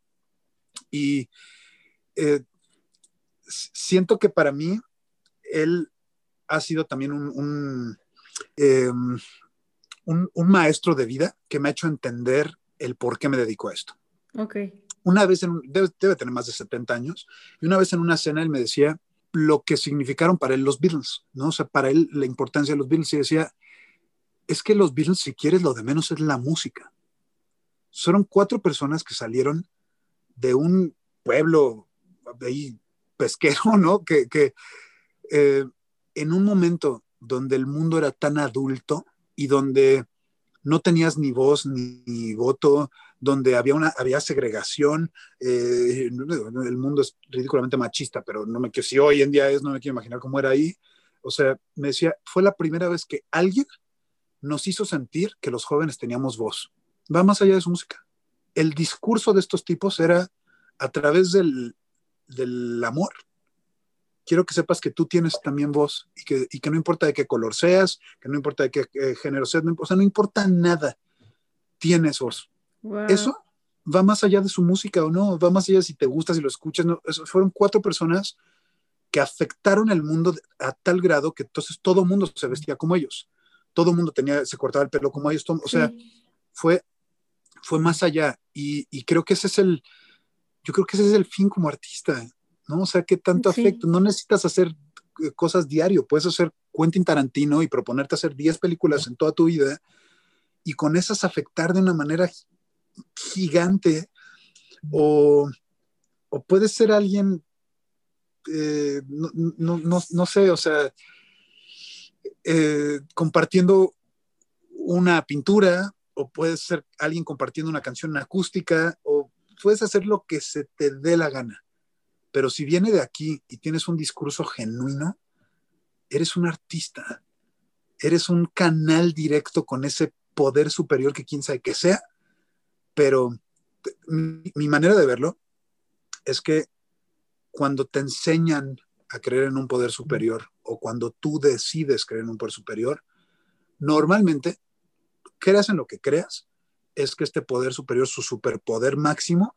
Y eh, siento que para mí, él ha sido también un, em, un, un, maestro de vida que me ha hecho entender el por qué me dedico a esto. Ok. Una vez, en, debe, debe tener más de 70 años, y una vez en una cena él me decía, lo que significaron para él los Beatles, ¿no? O sea, para él la importancia de los Beatles y decía, es que los Beatles, si quieres, lo de menos es la música. Fueron cuatro personas que salieron de un pueblo pesquero, ¿no? Que, que eh, en un momento donde el mundo era tan adulto y donde no tenías ni voz ni voto, donde había, una, había segregación. Eh, el mundo es ridículamente machista, pero no me quiero, si hoy en día es, no me quiero imaginar cómo era ahí. O sea, me decía, fue la primera vez que alguien nos hizo sentir que los jóvenes teníamos voz. Va más allá de su música. El discurso de estos tipos era a través del, del amor. Quiero que sepas que tú tienes también voz y que, y que no importa de qué color seas, que no importa de qué género seas, o sea, no importa nada, tienes voz. Eso va más allá de su música o no, va más allá de si te gusta, si lo escuchas. No. fueron cuatro personas que afectaron el mundo a tal grado que entonces todo mundo se vestía como ellos. Todo mundo tenía, se cortaba el pelo como ellos. o sea, fue, fue más allá. Y, y, creo que ese es el, yo creo que ese es el fin como artista, ¿no? O sea, que tanto afecto. No necesitas hacer eh, cosas diario, puedes hacer Quentin Tarantino y proponerte hacer 10 películas en toda tu vida y con esas afectar de una manera gigante o, o puede ser alguien, eh, no, sé, o sea, eh, compartiendo una pintura o puede ser alguien compartiendo una canción acústica o puedes hacer lo que se te dé la gana. Pero si viene de aquí y tienes un discurso genuino, eres un artista, eres un canal directo con ese poder superior que quién sabe que sea pero mi, manera de verlo es que cuando te enseñan a creer en un poder superior o cuando tú decides creer en un poder superior, normalmente, creas en lo que creas, es que este poder superior, su superpoder máximo,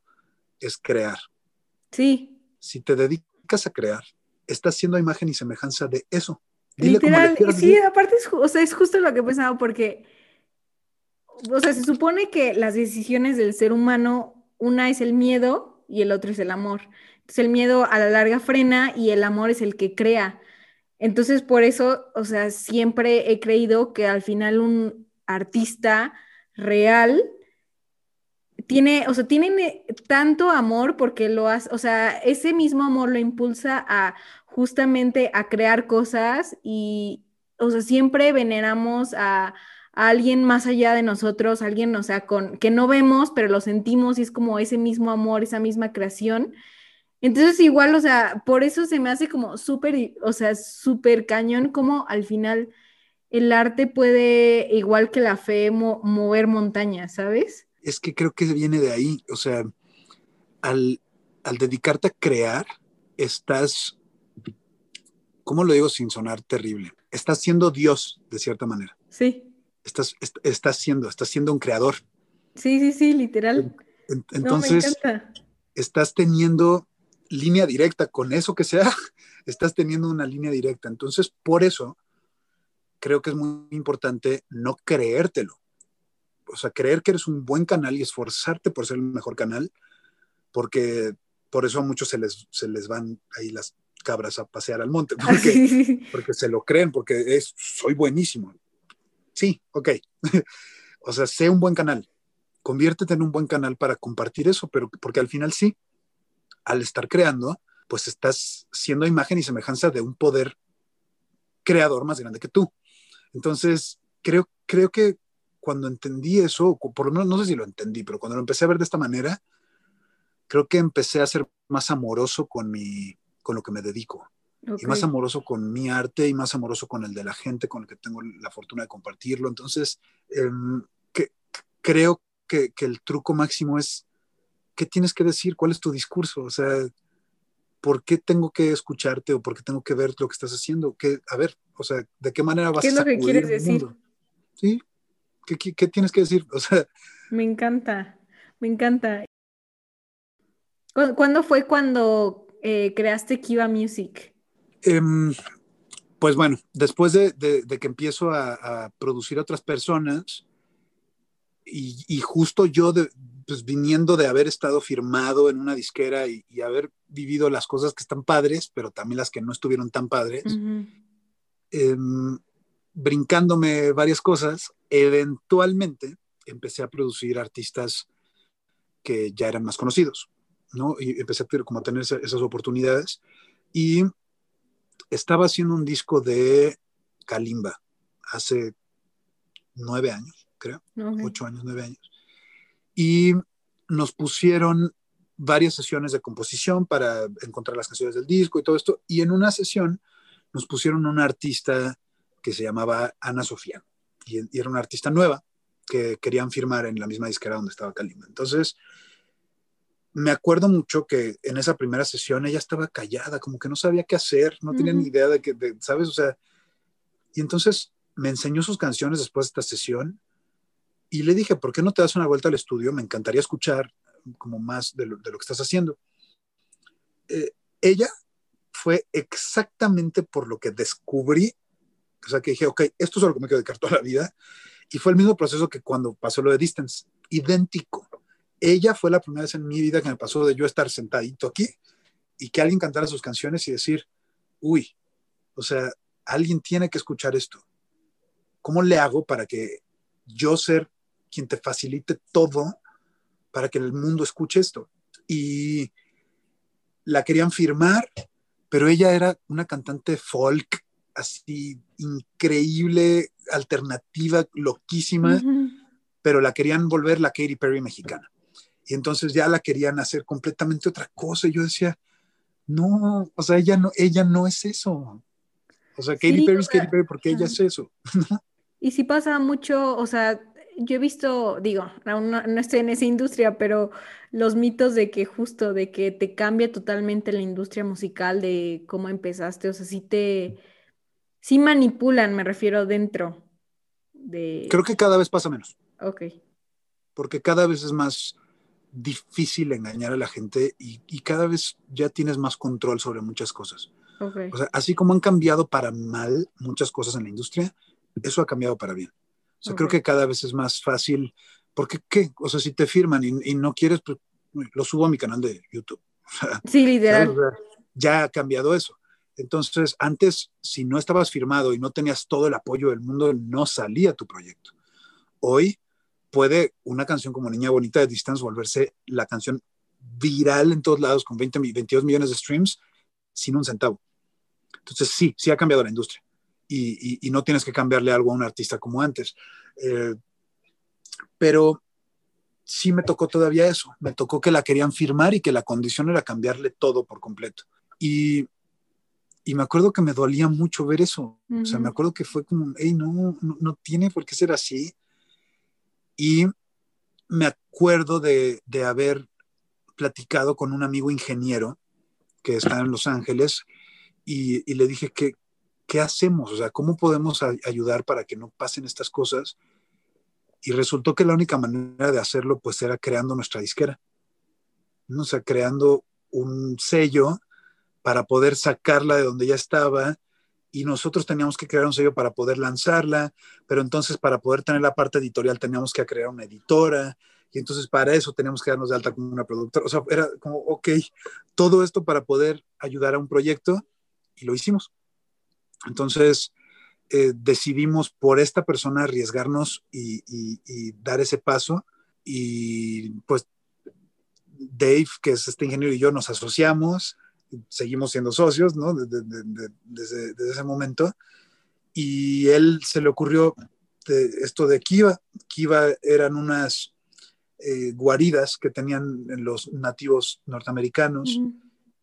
es crear. Sí. Si te dedicas a crear, estás siendo imagen y semejanza de eso. Literal, sí, aparte es, o sea, es justo lo que he pensado porque o sea, se supone que las decisiones del ser humano, una es el miedo y el otro es el amor. Entonces el miedo a la larga frena y el amor es el que crea. Entonces por eso, o sea, siempre he creído que al final un artista real tiene, o sea, tiene tanto amor porque lo hace, o sea, ese mismo amor lo impulsa a justamente a crear cosas y, o sea, siempre veneramos a alguien más allá de nosotros, alguien, o sea, con, que no vemos, pero lo sentimos y es como ese mismo amor, esa misma creación. Entonces igual, o sea, por eso se me hace como súper, o sea, súper cañón como al final el arte puede, igual que la fe, mover montañas, ¿sabes? Es que creo que viene de ahí, o sea, al, al dedicarte a crear, estás, ¿cómo lo digo sin sonar terrible? Estás siendo Dios, de cierta manera. Sí estás, estás siendo, estás siendo un creador. Sí, sí, sí, literal. Entonces, estás teniendo línea directa con eso que sea, estás teniendo una línea directa. Entonces, por eso creo que es muy importante no creértelo. O sea, creer que eres un buen canal y esforzarte por ser el mejor canal, porque por eso a muchos se les, se les van ahí las cabras a pasear al monte, porque, porque se lo creen, porque es, soy buenísimo. Sí, ok. o sea, sé un buen canal, conviértete en un buen canal para compartir eso, pero porque al final sí, al estar creando, pues estás siendo imagen y semejanza de un poder creador más grande que tú. Entonces, creo, creo que cuando entendí eso, por lo menos no sé si lo entendí, pero cuando lo empecé a ver de esta manera, creo que empecé a ser más amoroso con, mi, con lo que me dedico. Y más amoroso con mi arte y más amoroso con el de la gente con el que tengo la fortuna de compartirlo. Entonces, em, que, creo que, que, el truco máximo es, ¿qué tienes que decir? ¿Cuál es tu discurso? O sea, ¿por qué tengo que escucharte o por qué tengo que ver lo que estás haciendo? ¿Qué, a ver, o sea, ¿de qué manera vas a ¿Qué es lo que quieres decir? ¿Sí? ¿Qué, ¿Qué, qué, tienes que decir? O sea... Me encanta, me encanta. ¿Cuándo fue cuando eh, creaste Kiva Music? Em, pues bueno, después de, que empiezo a, producir a otras personas y, justo yo pues viniendo de haber estado firmado en una disquera y, haber vivido las cosas que están padres, pero también las que no estuvieron tan padres, em, brincándome varias cosas, eventualmente empecé a producir artistas que ya eran más conocidos. ¿no? Y empecé a, como a tener esas oportunidades. Y estaba haciendo un disco de Kalimba hace nueve años, creo, ocho años, nueve años. Y nos pusieron varias sesiones de composición para encontrar las canciones del disco y todo esto. Y en una sesión nos pusieron una artista que se llamaba Ana Sofía. Y, y era una artista nueva que querían firmar en la misma disquera donde estaba Kalimba. Entonces, me acuerdo mucho que en esa primera sesión ella estaba callada, como que no sabía qué hacer, no tenía ni idea de que, ¿sabes? O sea, y entonces me enseñó sus canciones después de esta sesión y le dije, ¿por qué no te das una vuelta al estudio? Me encantaría escuchar como más de lo, que estás haciendo. Eh, ella fue exactamente por lo que descubrí, o sea, que dije, ok, esto es algo que me quiero dedicar toda la vida, y fue el mismo proceso que cuando pasó lo de Distance, idéntico ella fue la primera vez en mi vida que me pasó de yo estar sentadito aquí y que alguien cantara sus canciones y decir, uy, o sea, alguien tiene que escuchar esto. ¿Cómo le hago para que yo ser quien te facilite todo para que el mundo escuche esto? Y la querían firmar, pero ella era una cantante folk así increíble, alternativa, loquísima, pero la querían volver la Katy Perry mexicana y entonces ya la querían hacer completamente otra cosa. Y yo decía, no, o sea, ella no, ella no es eso. O sea, Katy Perry es Katy Perry porque ella es eso. y si pasa mucho, o sea, yo he visto, digo, aún no, estoy en esa industria, pero los mitos de que justo, de que te cambia totalmente la industria musical de cómo empezaste, o sea, sí te, sí manipulan, me refiero dentro de... Creo que cada vez pasa menos. Ok. Porque cada vez es más, difícil engañar a la gente y, cada vez ya tienes más control sobre muchas cosas. O sea, así como han cambiado para mal muchas cosas en la industria, eso ha cambiado para bien. O sea, creo que cada vez es más fácil, porque ¿qué? O sea, si te firman y, no quieres, pues lo subo a mi canal de YouTube. sí, literal. ya ha cambiado eso. Entonces, antes, si no estabas firmado y no tenías todo el apoyo del mundo, no salía tu proyecto. Hoy puede una canción como Niña Bonita de Distance volverse la canción viral en todos lados con 20, 22 millones de streams sin un centavo. Entonces sí, sí ha cambiado la industria y, no tienes que cambiarle algo a un artista como antes. Eh, pero sí me tocó todavía eso, me tocó que la querían firmar y que la condición era cambiarle todo por completo. Y, me acuerdo que me dolía mucho ver eso. O sea, me acuerdo que fue como, hey, no, no, no, tiene por qué ser así. Y me acuerdo de, haber platicado con un amigo ingeniero que está en Los Ángeles y, le dije que, ¿qué hacemos? O sea, ¿cómo podemos ayudar para que no pasen estas cosas? Y resultó que la única manera de hacerlo pues era creando nuestra disquera. O sea, creando un sello para poder sacarla de donde ya estaba y nosotros teníamos que crear un sello para poder lanzarla, pero entonces para poder tener la parte editorial teníamos que crear una editora y entonces para eso teníamos que darnos de alta como una productora. O sea, era como, ok, todo esto para poder ayudar a un proyecto y lo hicimos. Entonces, eh, decidimos por esta persona arriesgarnos y, dar ese paso. Y pues Dave, que es este ingeniero, y yo nos asociamos, seguimos siendo socios, ¿no? Desde, ese momento. Y él se le ocurrió esto de Kiva. Kiva eran unas eh, guaridas que tenían los nativos norteamericanos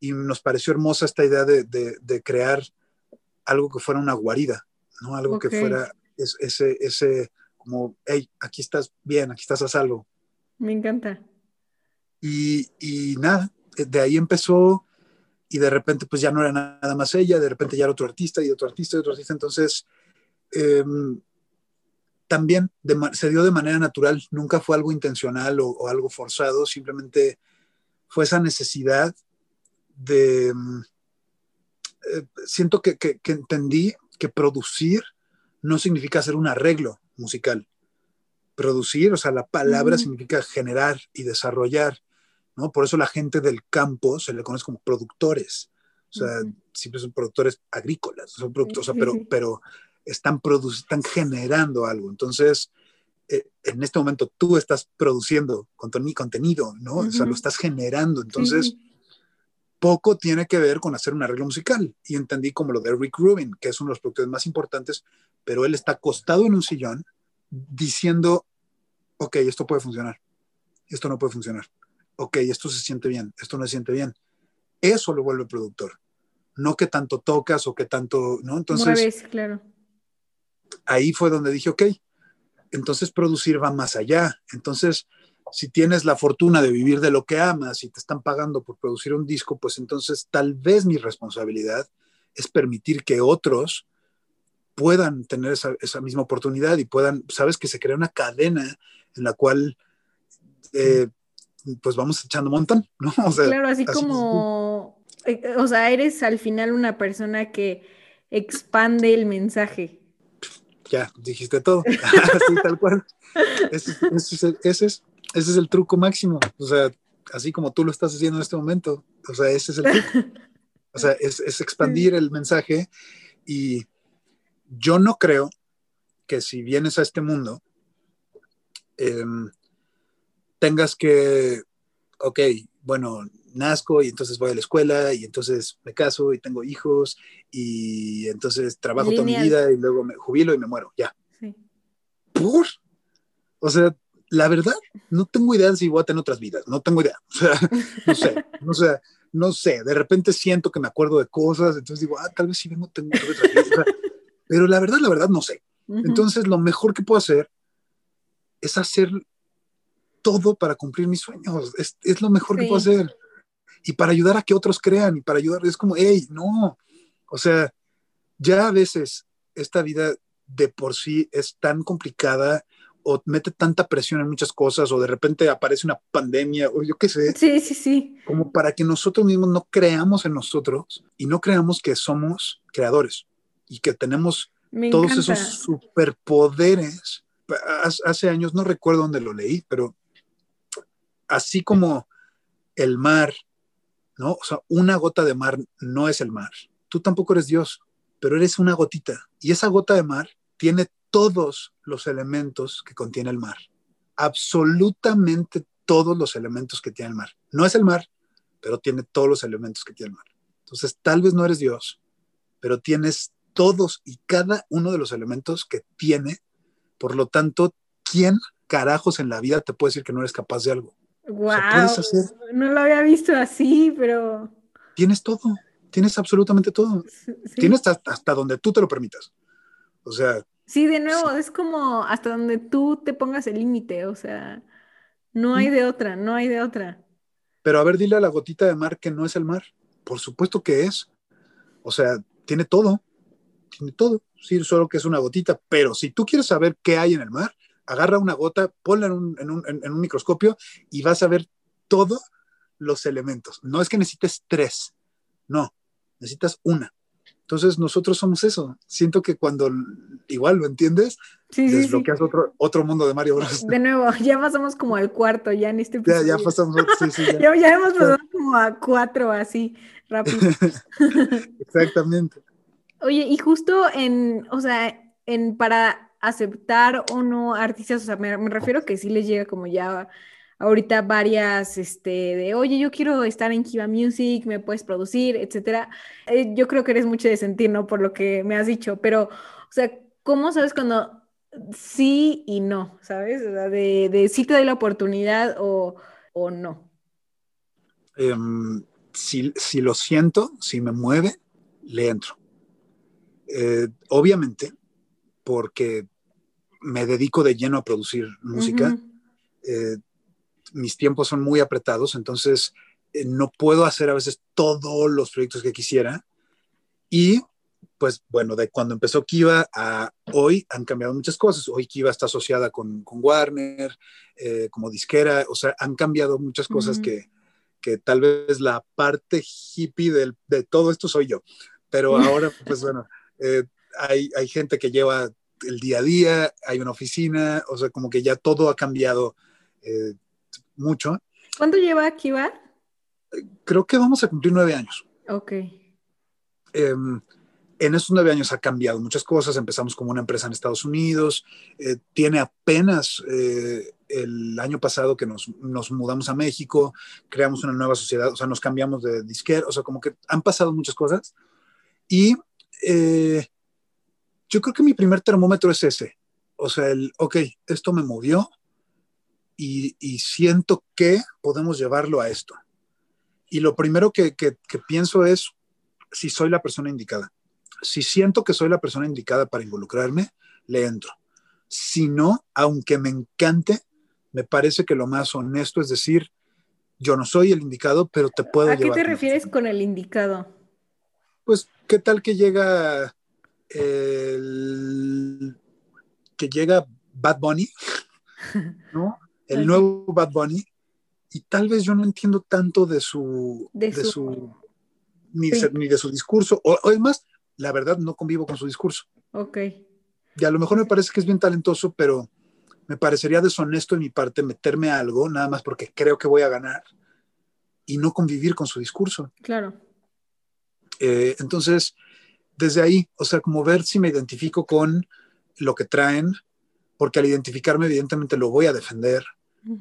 y nos pareció hermosa esta idea de, crear algo que fuera una guarida, ¿no? Algo que fuera ese, ese, como, hey, aquí estás bien, aquí estás a salvo. Me encanta. Y, y nada, de ahí empezó y de repente pues ya no era nada más ella, de repente ya era otro artista y otro artista y otro artista, entonces em, también se dio de manera natural, nunca fue algo intencional o, algo forzado, simplemente fue esa necesidad de... Eh, siento que, entendí que producir no significa hacer un arreglo musical. Producir, o sea, la palabra significa generar y desarrollar, ¿no? Por eso la gente del campo se le conoce como productores. O sea, siempre son productores agrícolas, son productores, pero, pero están, están generando algo. Entonces, eh, en este momento tú estás produciendo contenido, ¿no? O sea, lo estás generando. Entonces, poco tiene que ver con hacer un arreglo musical. Y entendí como lo de Rick Rubin, que es uno de los productores más importantes, pero él está acostado en un sillón diciendo, ok, esto puede funcionar, esto no puede funcionar, ok, esto se siente bien, esto no se siente bien. Eso lo vuelve productor. No que tanto tocas o que tanto, ¿no? Entonces, claro ahí fue donde dije, ok, entonces producir va más allá. Entonces, si tienes la fortuna de vivir de lo que amas y te están pagando por producir un disco, pues entonces tal vez mi responsabilidad es permitir que otros puedan tener esa, misma oportunidad y puedan, sabes, que se crea una cadena en la cual eh, pues vamos echando un montón, ¿no? claro, así, como, eh, o sea, eres al final una persona que expande el mensaje ya dijiste todo. así tal cual. Ese, es, el truco máximo. O sea, así como tú lo estás haciendo en este momento. O sea, ese es el truco. O sea, es, expandir el mensaje. Y yo no creo que si vienes a este mundo, em, tengas que, ok, bueno, nazco y entonces voy a la escuela y entonces me caso y tengo hijos y entonces trabajo toda mi vida y luego me jubilo y me muero, ya. Sí. ¿Por? O sea, la verdad, no tengo idea de si voy a tener otras vidas, no tengo idea. O sea, no sé, no sé, no sé. De repente siento que me acuerdo de cosas, entonces digo, ah, tal vez sí vengo, tengo otras vidas. pero la verdad, la verdad, no sé. Entonces, lo mejor que puedo hacer es hacer todo para cumplir mis sueños. Es, es lo mejor que puedo hacer y para ayudar a que otros crean y para ayudar, es como, hey, no, o sea, ya a veces esta vida de por sí es tan complicada o mete tanta presión en muchas cosas o de repente aparece una pandemia o yo qué sé. Sí, sí, sí. Como para que nosotros mismos no creamos en nosotros y no creamos que somos creadores y que tenemos todos esos superpoderes. Hace años, no recuerdo dónde lo leí, pero así como el mar ¿no? O sea, una gota de mar no es el mar. Tú tampoco eres Dios, pero eres una gotita. Y esa gota de mar tiene todos los elementos que contiene el mar. Absolutamente todos los elementos que tiene el mar. No es el mar, pero tiene todos los elementos que tiene el mar. Entonces, tal vez no eres Dios, pero tienes todos y cada uno de los elementos que tiene. Por lo tanto, ¿quién carajos en la vida te puede decir que no eres capaz de algo? Wow, no lo había visto así, pero... Tienes todo, tienes absolutamente todo. Tienes hasta, donde tú te lo permitas. O sea... Sí, de nuevo, es como hasta donde tú te pongas el límite, o sea, no hay de otra, no hay de otra. Pero a ver, dile a la gotita de mar que no es el mar. Por supuesto que es. O sea, tiene todo, tiene todo. Sí, solo que es una gotita. Pero si tú quieres saber qué hay en el mar, agarra una gota, ponla en un, en un, en un microscopio y vas a ver todos los elementos. No es que necesites tres, no, necesitas una. Entonces nosotros somos eso. Siento que cuando igual lo entiendes, sí, desbloqueas Otro, otro mundo de Mario Bros. De nuevo, ya pasamos como al cuarto ya en este episodio. Ya, ya pasamos, sí, sí, ya. ya, hemos pasado como a cuatro así, rápido. Exactamente. Oye, y justo en, o sea, en para aceptar o no artistas, o sea, me, refiero que sí les llega como ya ahorita varias, este, de, oye, yo quiero estar en Kiva Music, me puedes producir, etcétera. Eh, yo creo que eres mucho de sentir, ¿no? Por lo que me has dicho, pero, o sea, ¿cómo sabes cuando sí y no, ¿sabes? O sea, de, de sí te doy la oportunidad o, no. Em, si, lo siento, si me mueve, le entro. Eh, obviamente, porque me dedico de lleno a producir música, eh, mis tiempos son muy apretados, entonces eh, no puedo hacer a veces todos los proyectos que quisiera. Y pues bueno, de cuando empezó Kiva a hoy han cambiado muchas cosas. Hoy Kiva está asociada con, Warner, eh, como disquera, o sea, han cambiado muchas cosas que, tal vez la parte hippie de todo esto soy yo. Pero ahora, pues bueno, eh, hay, hay, gente que lleva el día a día, hay una oficina, o sea, como que ya todo ha cambiado eh, mucho. ¿Cuánto lleva Kiva? Creo que vamos a cumplir nueve años. Ok. Em, en estos nueve años ha cambiado muchas cosas. Empezamos como una empresa en Estados Unidos. Eh, tiene apenas eh, el año pasado que nos, mudamos a México, creamos una nueva sociedad, o sea, nos cambiamos de disquero, o sea, como que han pasado muchas cosas. Y eh, yo creo que mi primer termómetro es ese. O sea, el, ok, esto me movió y, siento que podemos llevarlo a esto. Y lo primero que pienso es si soy la persona indicada si siento que soy la persona indicada para involucrarme, le entro. Si no, aunque me encante, me parece que lo más honesto es decir, yo no soy el indicado, pero te puedo ¿A qué te refieres con el indicado? Pues, ¿qué tal que llega el que llega Bad Bunny, ¿no? El nuevo Bad Bunny, y tal vez yo no entiendo tanto de su, de, su, ni, de, su discurso, o, o, es más, la verdad no convivo con su discurso. Ok. Y a lo mejor me parece que es bien talentoso, pero me parecería deshonesto de mi parte meterme a algo nada más porque creo que voy a ganar y no convivir con su discurso. Claro. Eh, entonces, desde ahí, o sea, como ver si me identifico con lo que traen, porque al identificarme evidentemente lo voy a defender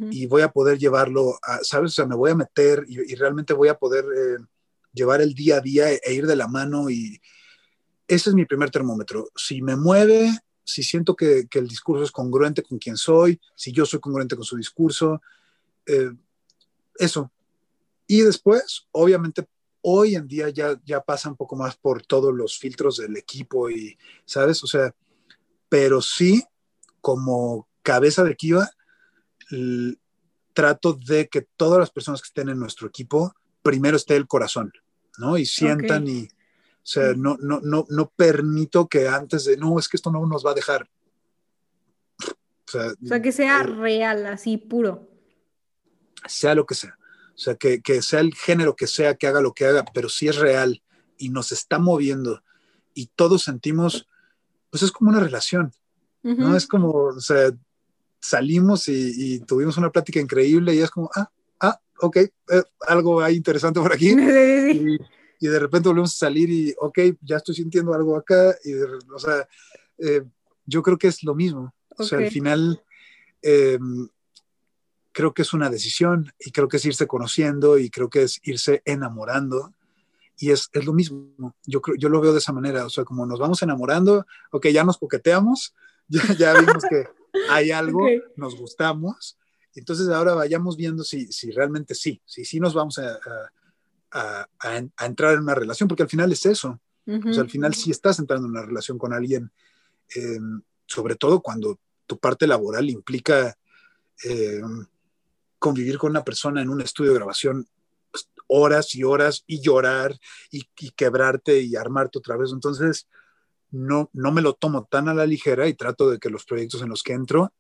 y voy a poder llevarlo a, ¿sabes? O sea, me voy a meter y, realmente voy a poder eh, llevar el día a día e ir de la mano y, ese es mi primer termómetro. Si me mueve, si siento que, el discurso es congruente con quien soy, si yo soy congruente con su discurso, eh, eso. Y después, obviamente, hoy en día ya, ya pasa un poco más por todos los filtros del equipo y, ¿sabes? O sea, pero sí, como cabeza de Kiva, trato de que todas las personas que estén en nuestro equipo, primero esté el corazón, ¿no? Y sientan y o sea, no, no, no, no permito que antes de, no, es que esto no nos va a dejar. O sea, que sea eh, real, así puro. Sea lo que sea. O sea, que, que, sea el género que sea, que haga lo que haga, pero si es real y nos está moviendo y todos sentimos, pues es como una relación, ¿no? Es como, o sea, salimos y, tuvimos una plática increíble y es como, ah, ah, ok, eh, algo hay interesante por aquí. y, y de repente volvemos a salir y, ok, ya estoy sintiendo algo acá, y, o sea, eh, yo creo que es lo mismo. O sea, al final, em, creo que es una decisión y creo que es irse conociendo y creo que es irse enamorando. Y es, es lo mismo, yo, creo, yo lo veo de esa manera, o sea, como nos vamos enamorando, ok, ya nos coqueteamos, ya, ya vimos que hay algo, nos gustamos, entonces ahora vayamos viendo si, si realmente sí, si sí nos vamos a, a, entrar en una relación, porque al final es eso. o sea, al final sí estás entrando en una relación con alguien, em, sobre todo cuando tu parte laboral implica em, convivir con una persona en un estudio de grabación pues, horas y horas y llorar y, quebrarte y armarte otra vez. Entonces, no, no me lo tomo tan a la ligera y trato de que los proyectos en los que entro,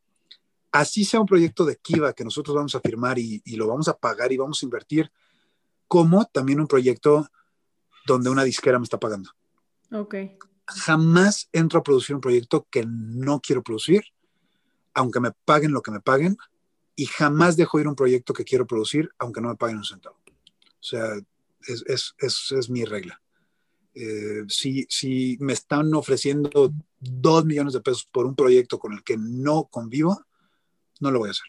así sea un proyecto de Kiva que nosotros vamos a firmar y, y lo vamos a pagar y vamos a invertir, como también un proyecto donde una disquera me está pagando. Ok. Jamás entro a producir un proyecto que no quiero producir, aunque me paguen lo que me paguen, y jamás dejo ir un proyecto que quiero producir, aunque no me paguen un centavo. O sea, es, es, es, es mi regla. Eh, si, si me están ofreciendo dos millones de pesos por un proyecto con el que no convivo, no lo voy a hacer.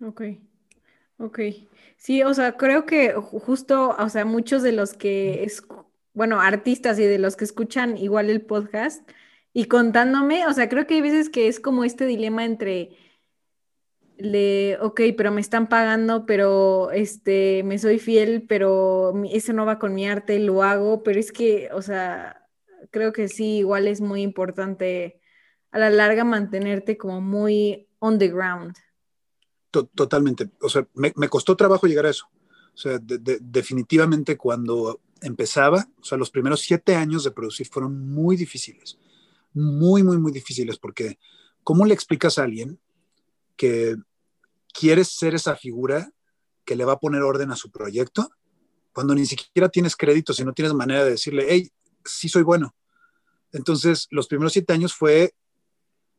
Ok, ok. Sí, o sea, creo que justo, o sea, muchos de los que, es, bueno, artistas y de los que escuchan igual el podcast y contándome, o sea, creo que hay veces que es como este dilema entre le, ok, pero me están pagando, pero este, me soy fiel, pero eso no va con mi arte, lo hago, pero es que, o sea, creo que sí, igual es muy importante a la larga mantenerte como muy on the ground. Totalmente, o sea, me, costó trabajo llegar a eso. O sea, definitivamente cuando empezaba, o sea, los primeros siete años de producir fueron muy difíciles, muy, muy, muy difíciles, porque ¿cómo le explicas a alguien que quieres ser esa figura que le va a poner orden a su proyecto, cuando ni siquiera tienes crédito, si no tienes manera de decirle, hey, sí soy bueno. Entonces, los primeros siete años fue,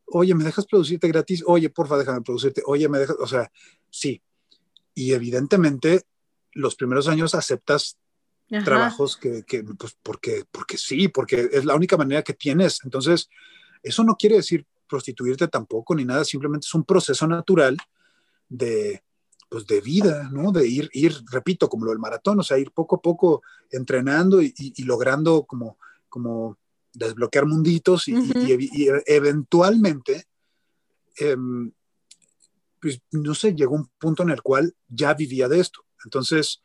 oye, ¿me dejas producirte gratis? Oye, porfa, déjame producirte. Oye, ¿me dejas? O sea, sí. Y evidentemente, los primeros años aceptas trabajos que, que, pues, porque, porque sí, porque es la única manera que tienes. Entonces, eso no quiere decir prostituirte tampoco ni nada, simplemente es un proceso natural de, pues de vida, ¿no? De ir, ir, repito, como lo del maratón, o sea, ir poco a poco entrenando y, logrando como, como desbloquear munditos y, eventualmente, em, pues, no sé, llegó un punto en el cual ya vivía de esto. Entonces,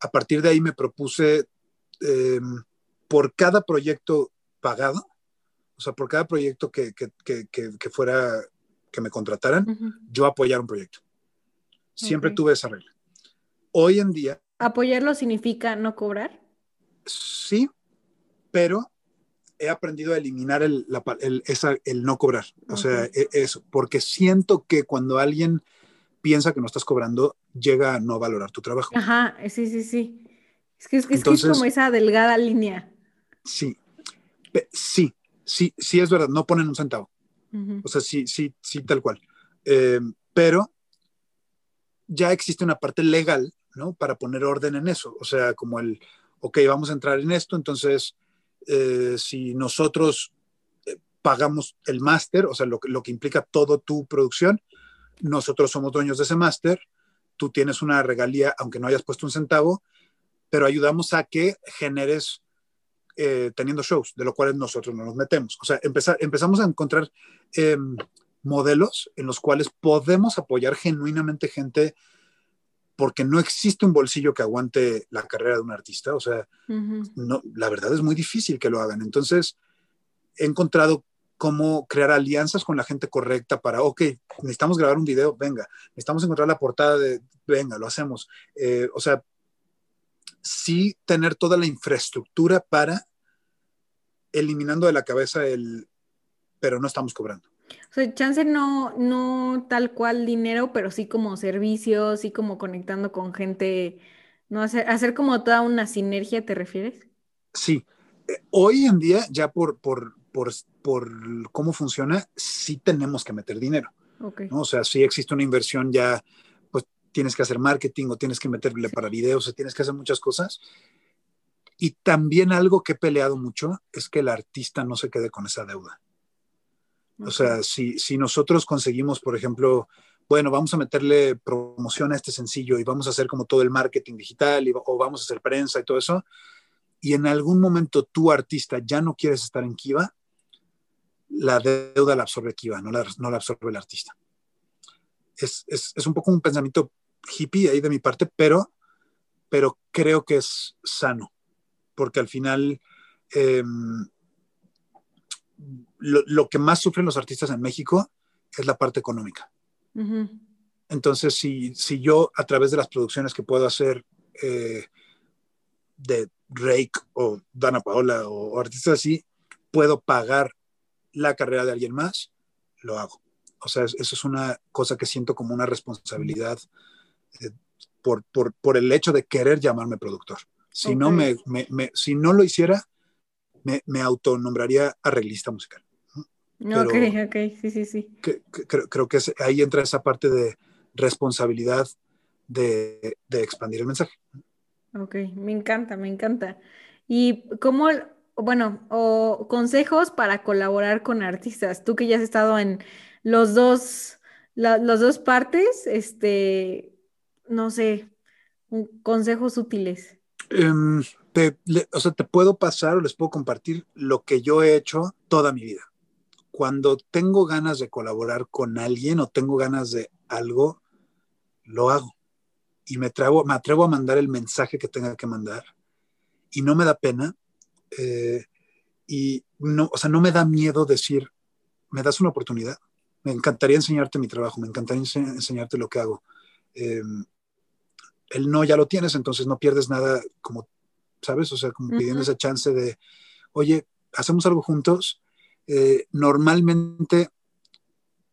a partir de ahí me propuse, em, por cada proyecto pagado, o sea, por cada proyecto que, fuera, que me contrataran, yo apoyar un proyecto. Siempre tuve esa regla. Hoy en día... ¿Apoyarlo significa no cobrar? Sí, pero he aprendido a eliminar el, el no cobrar. O sea, e, eso, porque siento que cuando alguien piensa que no estás cobrando, llega a no valorar tu trabajo. Ajá, sí, sí, sí. Es que es, que es como esa delgada línea. Sí, sí, sí, sí es verdad, no ponen un centavo. O sea, sí, sí, sí, tal cual. Eh, pero ya existe una parte legal, ¿no? Para poner orden en eso. O sea, como el, ok, vamos a entrar en esto, entonces, eh, si nosotros eh, pagamos el máster, o sea, lo, lo que implica todo tu producción, nosotros somos dueños de ese máster, tú tienes una regalía, aunque no hayas puesto un centavo, pero ayudamos a que generes eh, teniendo shows, de lo cual nosotros no nos metemos. O sea, empezar, empezamos a encontrar em, modelos en los cuales podemos apoyar genuinamente gente porque no existe un bolsillo que aguante la carrera de un artista. O sea, no, la verdad es muy difícil que lo hagan. Entonces, he encontrado cómo crear alianzas con la gente correcta para, ok, necesitamos grabar un video, venga, necesitamos encontrar la portada de, venga, lo hacemos. Eh, o sea, sí tener toda la infraestructura para eliminando de la cabeza el, pero no estamos cobrando. O sea, chance no, no tal cual dinero, pero sí como servicios, sí como conectando con gente, ¿no? Hacer, hacer como toda una sinergia, ¿te refieres? Sí. Eh, hoy en día, ya por, por, por, por cómo funciona, sí tenemos que meter dinero. Okay. ¿no? O sea, sí existe una inversión ya, tienes que hacer marketing o tienes que meterle para videos, o tienes que hacer muchas cosas. Y también algo que he peleado mucho es que el artista no se quede con esa deuda. O sea, si, si nosotros conseguimos, por ejemplo, bueno, vamos a meterle promoción a este sencillo y vamos a hacer como todo el marketing digital o vamos a hacer prensa y todo eso, y en algún momento tu artista ya no quieres estar en Kiva, la deuda la absorbe Kiva, no la, no la absorbe el artista. Es, es, es, un poco un pensamiento hippie ahí de mi parte, pero, pero creo que es sano, porque al final... Eh, lo, que más sufren los artistas en México es la parte económica. Entonces, si, si, yo a través de las producciones que puedo hacer eh, de Rake o Dana Paola o, artistas así, puedo pagar la carrera de alguien más, lo hago. O sea, eso es una cosa que siento como una responsabilidad por, por, por, el hecho de querer llamarme productor. Si, no, me, me, si no lo hiciera, me, me autonombraría arreglista musical. ok, ok, sí, sí, sí. creo, que ahí entra esa parte de responsabilidad de, expandir el mensaje. Ok, me encanta, me encanta. ¿Y cómo, bueno, o consejos para colaborar con artistas? Tú que ya has estado en los dos, las dos partes, este, no sé, consejos útiles. Em, o sea, te puedo pasar o les puedo compartir lo que yo he hecho toda mi vida. Cuando tengo ganas de colaborar con alguien o tengo ganas de algo, lo hago. Y me, atrevo, me atrevo a mandar el mensaje que tenga que mandar. Y no me da pena. Eh, y no, o sea, no me da miedo decir, me das una oportunidad. Me encantaría enseñarte mi trabajo, me encantaría enseñarte lo que hago. Em, el no ya lo tienes, entonces no pierdes nada como, ¿sabes? O sea, como pidiendo esa chance de, oye, hacemos algo juntos. Eh, normalmente,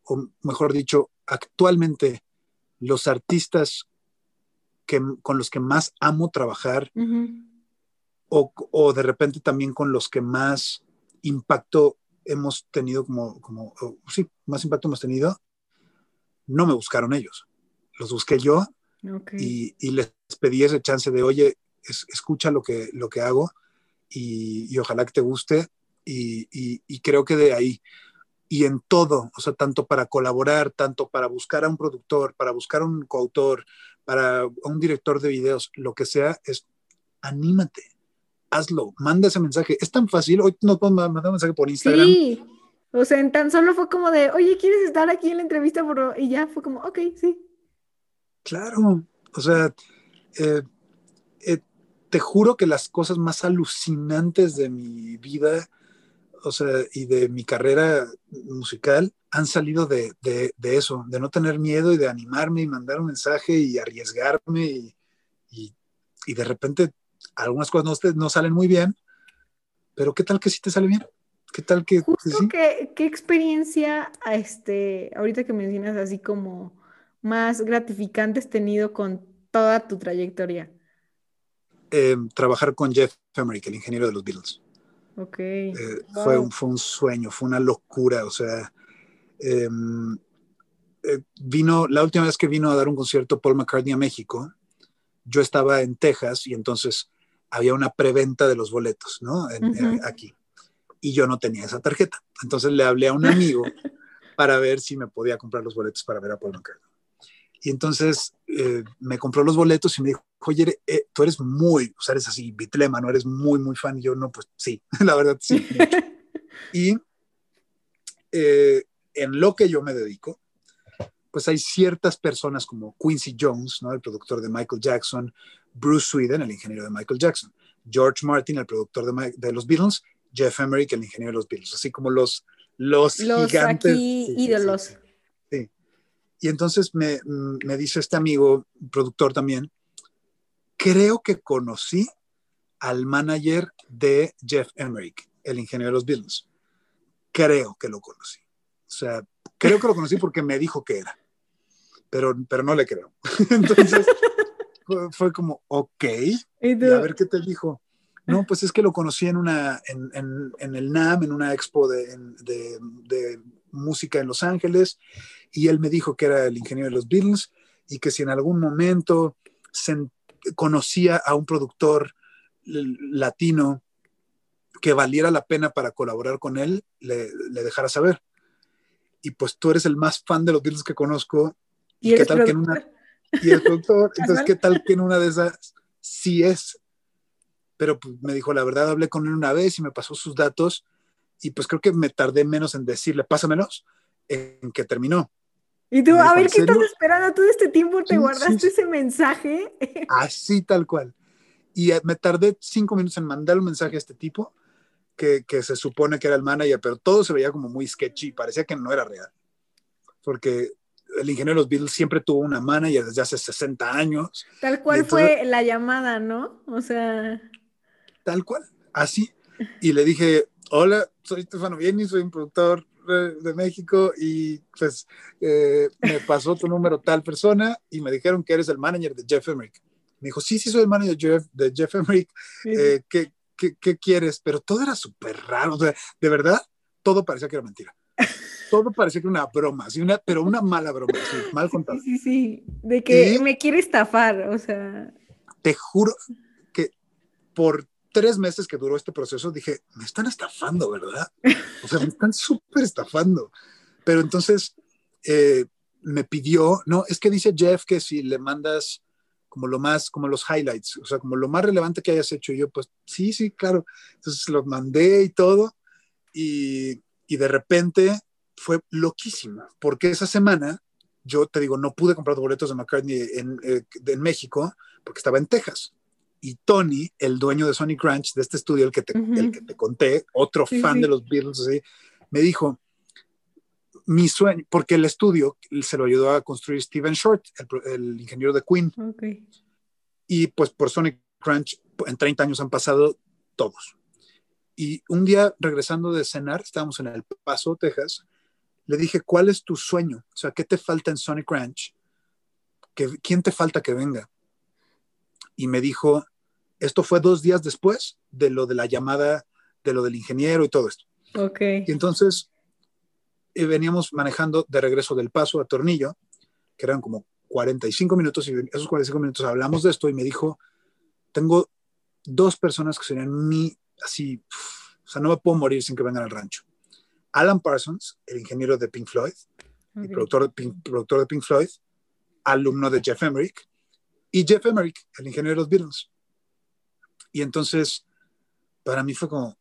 o mejor dicho, actualmente, los artistas que, con los que más amo trabajar, o, o, de repente también con los que más impacto hemos tenido, como, como sí, más impacto hemos tenido, no me buscaron ellos. Los busqué yo y, les pedí ese chance de, oye, escucha lo que, lo que hago y, ojalá que te guste. Y, creo que de ahí, y en todo, o sea, tanto para colaborar, tanto para buscar a un productor, para buscar a un coautor, para un director de videos, lo que sea, es anímate, hazlo, manda ese mensaje. Es tan fácil, hoy no puedo mandar un mensaje por Instagram. Sí, o sea, en tan solo fue como de, oye, ¿quieres estar aquí en la entrevista? Y ya fue como, ok, sí. Claro, o sea, eh, eh, te juro que las cosas más alucinantes de mi vida, o sea, y de mi carrera musical han salido de, eso, de no tener miedo y de animarme y mandar un mensaje y arriesgarme y, de repente algunas cosas no, no, salen muy bien, pero ¿qué tal que sí te sale bien? ¿Qué tal que, Justo ¿Qué experiencia, este, ahorita que mencionas así como más gratificante has tenido con toda tu trayectoria? Eh, trabajar con Jeff Emerick, el ingeniero de los Beatles. Ok. Eh, fue, un, fue un sueño, fue una locura. O sea, em, eh, vino, la última vez que vino a dar un concierto Paul McCartney a México, yo estaba en Texas y entonces había una preventa de los boletos, ¿no? aquí. Y yo no tenía esa tarjeta. Entonces le hablé a un amigo para ver si me podía comprar los boletos para ver a Paul McCartney. Y entonces eh, me compró los boletos y me dijo, oye, eh, tú eres muy, o sea, eres así, bitlema, ¿no? Eres muy, muy fan. Y yo, no, pues sí, la verdad sí. y eh, en lo que yo me dedico, pues hay ciertas personas como Quincy Jones, ¿no? El productor de Michael Jackson, Bruce Sweden, el ingeniero de Michael Jackson, George Martin, el productor de, de los Beatles, Jeff Emerick, el ingeniero de los Beatles, así como los, los, gigantes. Aquí ídolos. Y entonces me, me dice este amigo, productor también, creo que conocí al manager de Jeff Emerick, el ingeniero de los Beatles. Creo que lo conocí. O sea, creo que lo conocí porque me dijo que era, pero, pero no le creo. Entonces fue, como, ok, ¿Y, a ver qué te dijo. No, pues es que lo conocí en, una, en, en, en el NAM, en una expo de, de, de música en Los Ángeles y él me dijo que era el ingeniero de los Beatles y que si en algún momento conocía a un productor latino que valiera la pena para colaborar con él, le, dejara saber. Y pues tú eres el más fan de los Beatles que conozco. Y, qué tal que en una... Y el productor, entonces, ¿qué tal que en una de esas sí es? Pero pues, me dijo, la verdad, hablé con él una vez y me pasó sus datos y pues creo que me tardé menos en decirle, pásamelos, en que terminó. Y tú, a ver, ¿qué estás esperando? Todo este tiempo te guardaste ese mensaje. Así tal cual. Y eh, me tardé cinco minutos en mandar un mensaje a este tipo, que, que, se supone que era el manager, pero todo se veía como muy sketchy, parecía que no era real. Porque el ingeniero de los Beatles siempre tuvo una manager desde hace 60 años. Tal cual fue la llamada, ¿no? O sea. Tal cual, así. Y le dije, hola, soy Stefano Vieni, soy un productor de México y pues eh, me pasó tu número tal persona y me dijeron que eres el manager de Jeff Emerick. Me dijo, sí, sí, soy el manager Jeff, de Jeff Emerick. Eh, ¿qué, qué, qué, quieres? Pero todo era súper raro. O sea, de verdad, todo parecía que era mentira. Todo parecía que era una broma, así una, pero una mala broma, mal contada. Sí, sí, sí. De que me quiere estafar, o sea. Te juro, por tres meses que duró este proceso, dije, me están estafando, ¿verdad? O sea, me están súper estafando. Pero entonces eh, me pidió, no, es que dice Jeff que si le mandas como lo más, como los highlights, o sea, como lo más relevante que hayas hecho. Y yo, pues sí, sí, claro. Entonces los mandé y todo. Y, y de repente fue loquísimo, porque esa semana yo te digo, no pude comprar boletos de McCartney en, eh, en México porque estaba en Texas y Tony, el dueño de Sonic Ranch, de este estudio, el que te, el que te conté, otro fan de los Beatles, así, me dijo, mi sueño, porque el estudio se lo ayudó a construir Steven Short, el, ingeniero de Queen. Y pues por Sonic Ranch, en 30 años han pasado todos. Y un día regresando de cenar, estábamos en El Paso, Texas, le dije, ¿cuál es tu sueño? O sea, ¿qué te falta en Sonic Ranch? ¿Quién te falta que venga? Y me dijo, esto fue dos días después de lo de la llamada, de lo del ingeniero y todo esto. Ok. Y entonces eh, veníamos manejando de regreso del paso a Tornillo, que eran como 45 minutos, y esos 45 minutos hablamos de esto y me dijo, tengo dos personas que serían mi, así, o sea, no me puedo morir sin que vengan al rancho. Alan Parsons, el ingeniero de Pink Floyd, y productor de, Pink, productor de Pink Floyd, alumno de Jeff Emerick, y Jeff Emerick, el ingeniero de los Beatles. Y entonces, para mí fue como...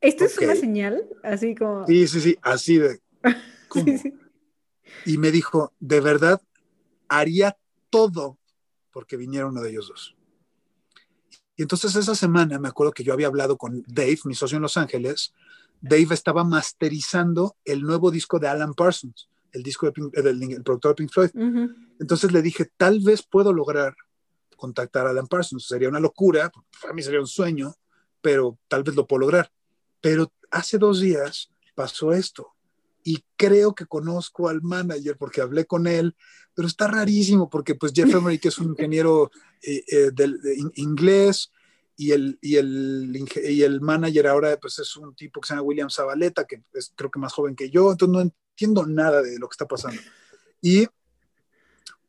¿Esto es una señal? Así como... Sí, sí, sí, así de... Y me dijo, de verdad, haría todo porque viniera uno de ellos dos. Y entonces esa semana me acuerdo que yo había hablado con Dave, mi socio en Los Ángeles. Dave estaba masterizando el nuevo disco de Alan Parsons, el disco de del, productor de Pink Floyd. Entonces le dije, tal vez puedo lograr contactar a Alan Parsons. Sería una locura, para mí sería un sueño, pero tal vez lo puedo lograr. Pero hace dos días pasó esto y creo que conozco al manager porque hablé con él, pero está rarísimo porque pues Jeff Emery, que es un ingeniero eh, eh, del, inglés, y el, y, el, y el manager ahora pues es un tipo que se llama William Zabaleta, que es creo que más joven que yo, entonces no entiendo nada de lo que está pasando. Y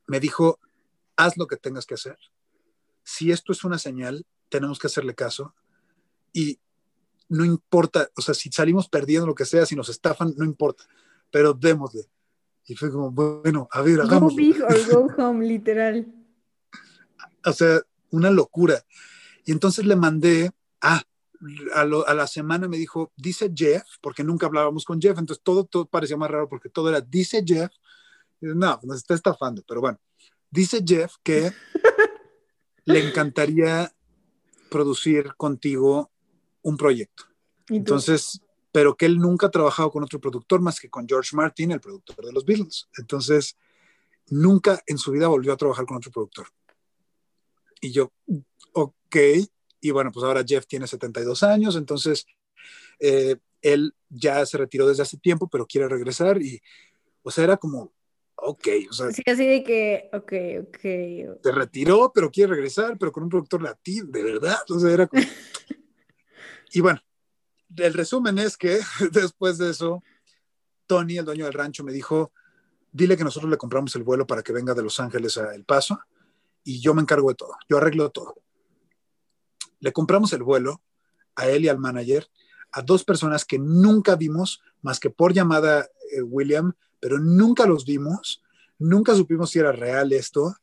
me dijo, haz lo que tengas que hacer si esto es una señal, tenemos que hacerle caso y no importa, o sea, si salimos perdiendo lo que sea, si nos estafan, no importa, pero démosle. Y fue como, bueno, a ver, hagamos. Go big or go home, literal. o sea, una locura. Y entonces le mandé, ah, a, a, la semana me dijo, dice Jeff, porque nunca hablábamos con Jeff, entonces todo, todo parecía más raro porque todo era, dice Jeff. No, nos está estafando, pero bueno, dice Jeff que le encantaría producir contigo un proyecto. Entonces, pero que él nunca ha trabajado con otro productor más que con George Martin, el productor de los Beatles. Entonces, nunca en su vida volvió a trabajar con otro productor. Y yo, ok. Y bueno, pues ahora Jeff tiene 72 años, entonces eh, él ya se retiró desde hace tiempo, pero quiere regresar. Y, o sea, era como, ok, o sea. Sí, así de que, ok, ok. Se retiró, pero quiere regresar, pero con un productor latino, de verdad. O sea, era como... y bueno, el resumen es que después de eso, Tony, el dueño del rancho, me dijo, dile que nosotros le compramos el vuelo para que venga de Los Ángeles a El Paso y yo me encargo de todo, yo arreglo todo. Le compramos el vuelo a él y al manager, a dos personas que nunca vimos más que por llamada eh, William, pero nunca los vimos, nunca supimos si era real esto.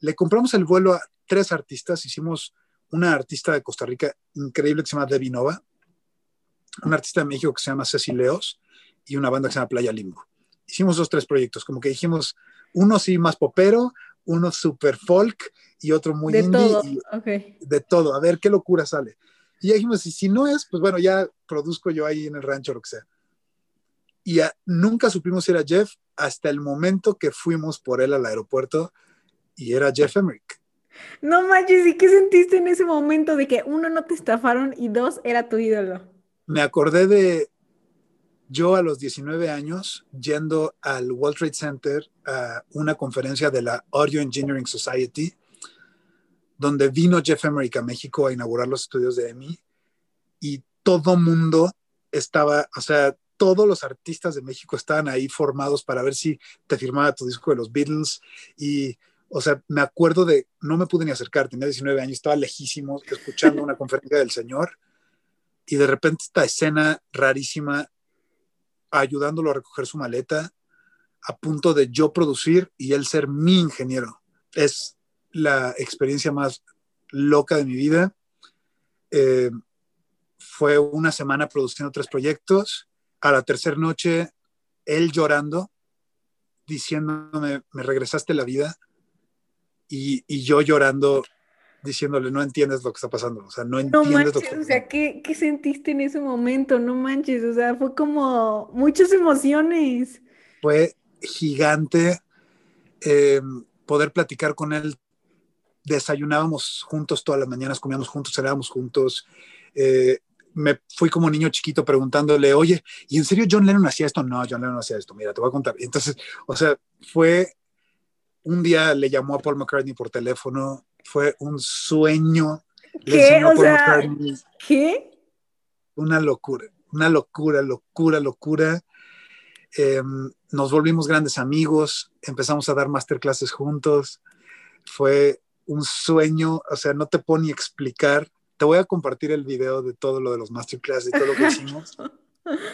Le compramos el vuelo a tres artistas, hicimos una artista de Costa Rica increíble que se llama Debbie Nova, un artista de México que se llama Ceci Leos y una banda que se llama Playa Limbo. Hicimos esos tres proyectos, como que dijimos, uno sí más popero, uno super folk y otro muy de indie. Todo. Y De todo, a ver qué locura sale. Y ya dijimos, y si no es, pues bueno, ya produzco yo ahí en el rancho lo que sea y nunca supimos si era Jeff hasta el momento que fuimos por él al aeropuerto y era Jeff Emerick. No manches, ¿y qué sentiste en ese momento de que uno no te estafaron y dos era tu ídolo? Me acordé de yo a los 19 años yendo al World Trade Center a una conferencia de la Audio Engineering Society, donde vino Jeff Emerick a México a inaugurar los estudios de EMI y todo mundo estaba, o sea, todos los artistas de México estaban ahí formados para ver si te firmaba tu disco de los Beatles y o sea, me acuerdo de, no me pude ni acercar, tenía 19 años, estaba lejísimo escuchando una conferencia del Señor y de repente esta escena rarísima ayudándolo a recoger su maleta a punto de yo producir y él ser mi ingeniero. Es la experiencia más loca de mi vida. Eh, fue una semana produciendo tres proyectos. A la tercera noche, él llorando, diciéndome, me regresaste la vida. Y, y, yo llorando, diciéndole, no entiendes lo que está pasando. O sea, no entiendes manches, lo que está O sea, ¿qué, ¿qué, sentiste en ese momento? No manches, o sea, fue como muchas emociones. Fue gigante eh, poder platicar con él. Desayunábamos juntos todas las mañanas, comíamos juntos, cenábamos juntos. Eh, me fui como niño chiquito preguntándole, oye, ¿y en serio John Lennon hacía esto? No, John Lennon hacía esto, mira, te voy a contar. Entonces, o sea, fue, un día le llamó a Paul McCartney por teléfono, fue un sueño. ¿Qué? O sea, ¿qué? Una locura, una locura, locura, locura. Eh, nos volvimos grandes amigos, empezamos a dar masterclasses juntos. Fue un sueño, o sea, no te puedo ni explicar te voy a compartir el video de todo lo de los masterclass y todo lo que hicimos.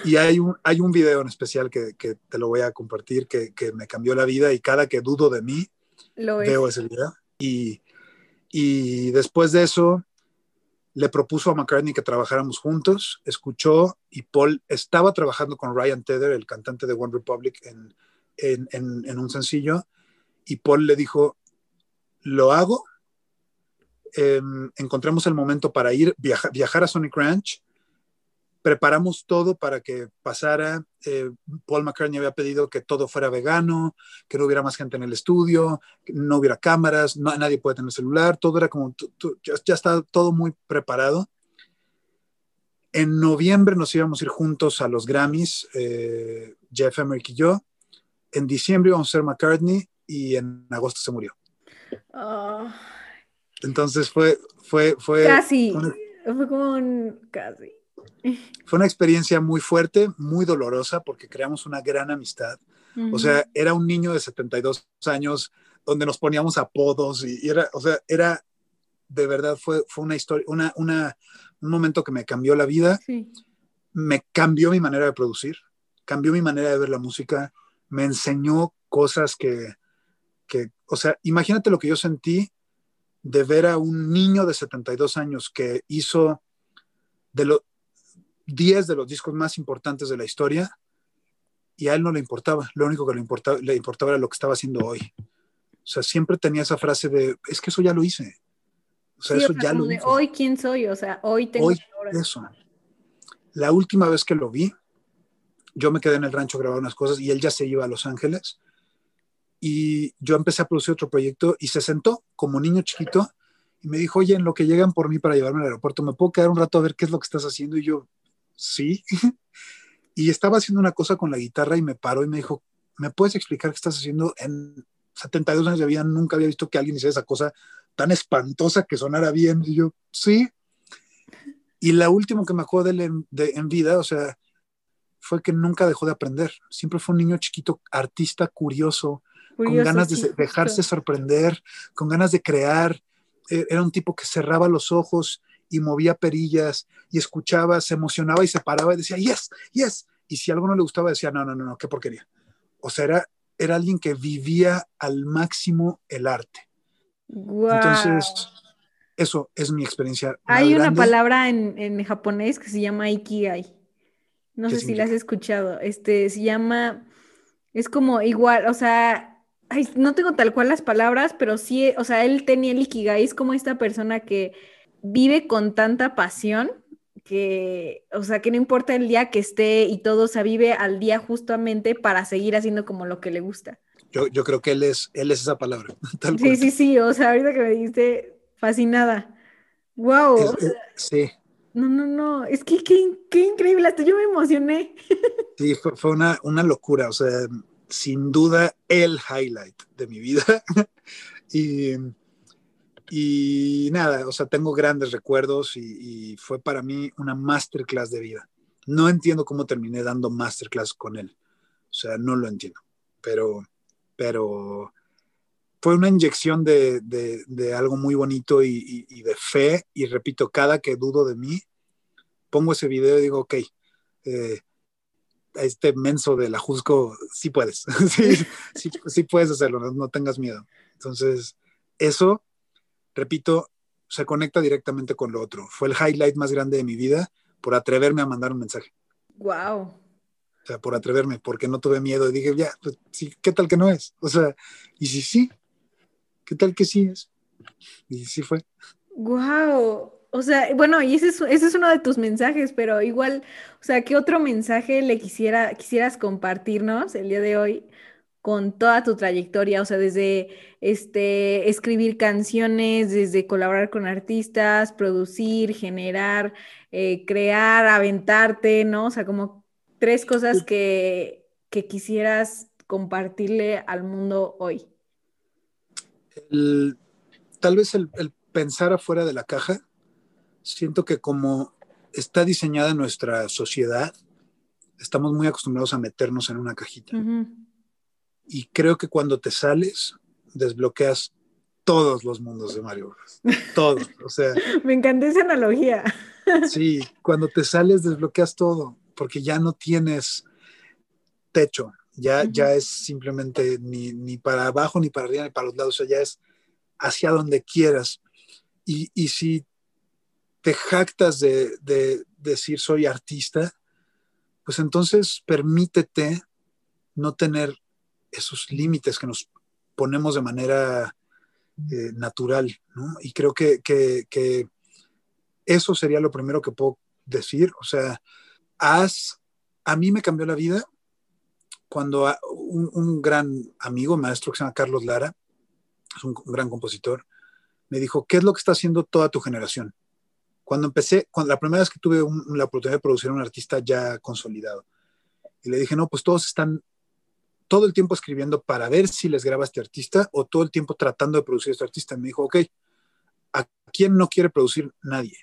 Y hay un, hay un video en especial que, que te lo voy a compartir que, que, me cambió la vida y cada que dudo de mí, lo veo ese video. Y, y después de eso, le propuso a McCartney que trabajáramos juntos, escuchó y Paul estaba trabajando con Ryan Tedder, el cantante de One Republic, en, un sencillo, y Paul le dijo, lo hago eh, encontramos el momento para ir, viaja, viajar a Sonic Ranch, preparamos todo para que pasara. Eh, Paul McCartney había pedido que todo fuera vegano, que no hubiera más gente en el estudio, que no hubiera cámaras, no, nadie puede tener celular, todo era como, ya, ya está todo muy preparado. En noviembre nos íbamos a ir juntos a los Grammys, eh, Jeff Emerick y yo. En diciembre íbamos a ser McCartney y en agosto se murió. Oh. Entonces fue, fue, fue. Casi. Una, fue como un, casi. Fue una experiencia muy fuerte, muy dolorosa, porque creamos una gran amistad. Uh -huh. O sea, era un niño de 72 años donde nos poníamos apodos y, y, era, o sea, era, de verdad, fue, fue una historia, una, una, un momento que me cambió la vida. Sí. Me cambió mi manera de producir, cambió mi manera de ver la música, me enseñó cosas que, que o sea, imagínate lo que yo sentí de ver a un niño de 72 años que hizo de los 10 de los discos más importantes de la historia y a él no le importaba, lo único que le importaba, le importaba era lo que estaba haciendo hoy. O sea, siempre tenía esa frase de, es que eso ya lo hice. O sea, sí, eso o sea, ya lo de, hice. Hoy, ¿quién soy? O sea, hoy tengo hoy, eso. La última vez que lo vi, yo me quedé en el rancho a grabar unas cosas y él ya se iba a Los Ángeles y yo empecé a producir otro proyecto y se sentó como niño chiquito y me dijo, oye, en lo que llegan por mí para llevarme al aeropuerto, ¿me puedo quedar un rato a ver qué es lo que estás haciendo? Y yo, sí. y estaba haciendo una cosa con la guitarra y me paró y me dijo, ¿me puedes explicar qué estás haciendo? En 72 años de vida nunca había visto que alguien hiciera esa cosa tan espantosa que sonara bien. Y yo, sí. Y la última que me acuerdo de él en, vida, o sea, fue que nunca dejó de aprender. Siempre fue un niño chiquito, artista, curioso, Curioso, con ganas de dejarse sorprender, con ganas de crear. Era un tipo que cerraba los ojos y movía perillas y escuchaba, se emocionaba y se paraba y decía, yes, yes. Y si algo no le gustaba, decía, no, no, no, no qué porquería. O sea, era, era alguien que vivía al máximo el arte. Wow. Entonces, eso es mi experiencia. Hay una grande. palabra en, en, japonés que se llama ikigai. No sé si la has escuchado. Este se llama, es como igual, o sea, Ay, no tengo tal cual las palabras, pero sí, o sea, él tenía el Ikigai, es como esta persona que vive con tanta pasión que, o sea, que no importa el día que esté y todo, o sea, vive al día justamente para seguir haciendo como lo que le gusta. Yo, yo creo que él es, él es esa palabra. Tal sí, cual. sí, sí, o sea, ahorita que me dijiste, fascinada. ¡Wow! Es, es, sí. No, no, no, es que qué, qué increíble, hasta yo me emocioné. Sí, fue, fue una, una locura, o sea, sin duda el highlight de mi vida. y, y, nada, o sea, tengo grandes recuerdos y, y, fue para mí una masterclass de vida. No entiendo cómo terminé dando masterclass con él. O sea, no lo entiendo. Pero, pero fue una inyección de, de, algo muy bonito y, y, de fe. Y repito, cada que dudo de mí, pongo ese video y digo, ok, eh, este menso de la Jusco, sí puedes, sí, sí, puedes hacerlo, no, tengas miedo. Entonces, eso, repito, se conecta directamente con lo otro. Fue el highlight más grande de mi vida por atreverme a mandar un mensaje. Wow. O sea, por atreverme, porque no tuve miedo y dije, ya, pues sí, ¿qué tal que no es? O sea, y si sí, ¿qué tal que sí es? Y sí fue. Wow. O sea, bueno, y ese es, ese es uno de tus mensajes, pero igual, o sea, ¿qué otro mensaje le quisiera, quisieras compartirnos el día de hoy con toda tu trayectoria? O sea, desde este, escribir canciones, desde colaborar con artistas, producir, generar, eh, crear, aventarte, ¿no? O sea, como tres cosas que, que quisieras compartirle al mundo hoy. tal vez el pensar afuera de la caja siento que como está diseñada nuestra sociedad, estamos muy acostumbrados a meternos en una cajita. Y creo que cuando te sales, desbloqueas todos los mundos de Mario Bros. Todos. O sea. Me encanta esa analogía. sí, cuando te sales, desbloqueas todo, porque ya no tienes techo. Ya, ya es simplemente ni, ni, para abajo, ni para arriba, ni para los lados. O sea, ya es hacia donde quieras. Y, y si te jactas de, decir soy artista, pues entonces permítete no tener esos límites que nos ponemos de manera eh, natural, ¿no? Y creo que, eso sería lo primero que puedo decir. O sea, haz, a mí me cambió la vida cuando un, un, gran amigo, maestro que se llama Carlos Lara, es un gran compositor, me dijo, ¿qué es lo que está haciendo toda tu generación? cuando empecé, cuando, la primera vez que tuve la oportunidad de producir a un artista ya consolidado, y le dije, no, pues todos están todo el tiempo escribiendo para ver si les graba este artista o todo el tiempo tratando de producir a este artista. Me dijo, ok, ¿a quién no quiere producir? Nadie.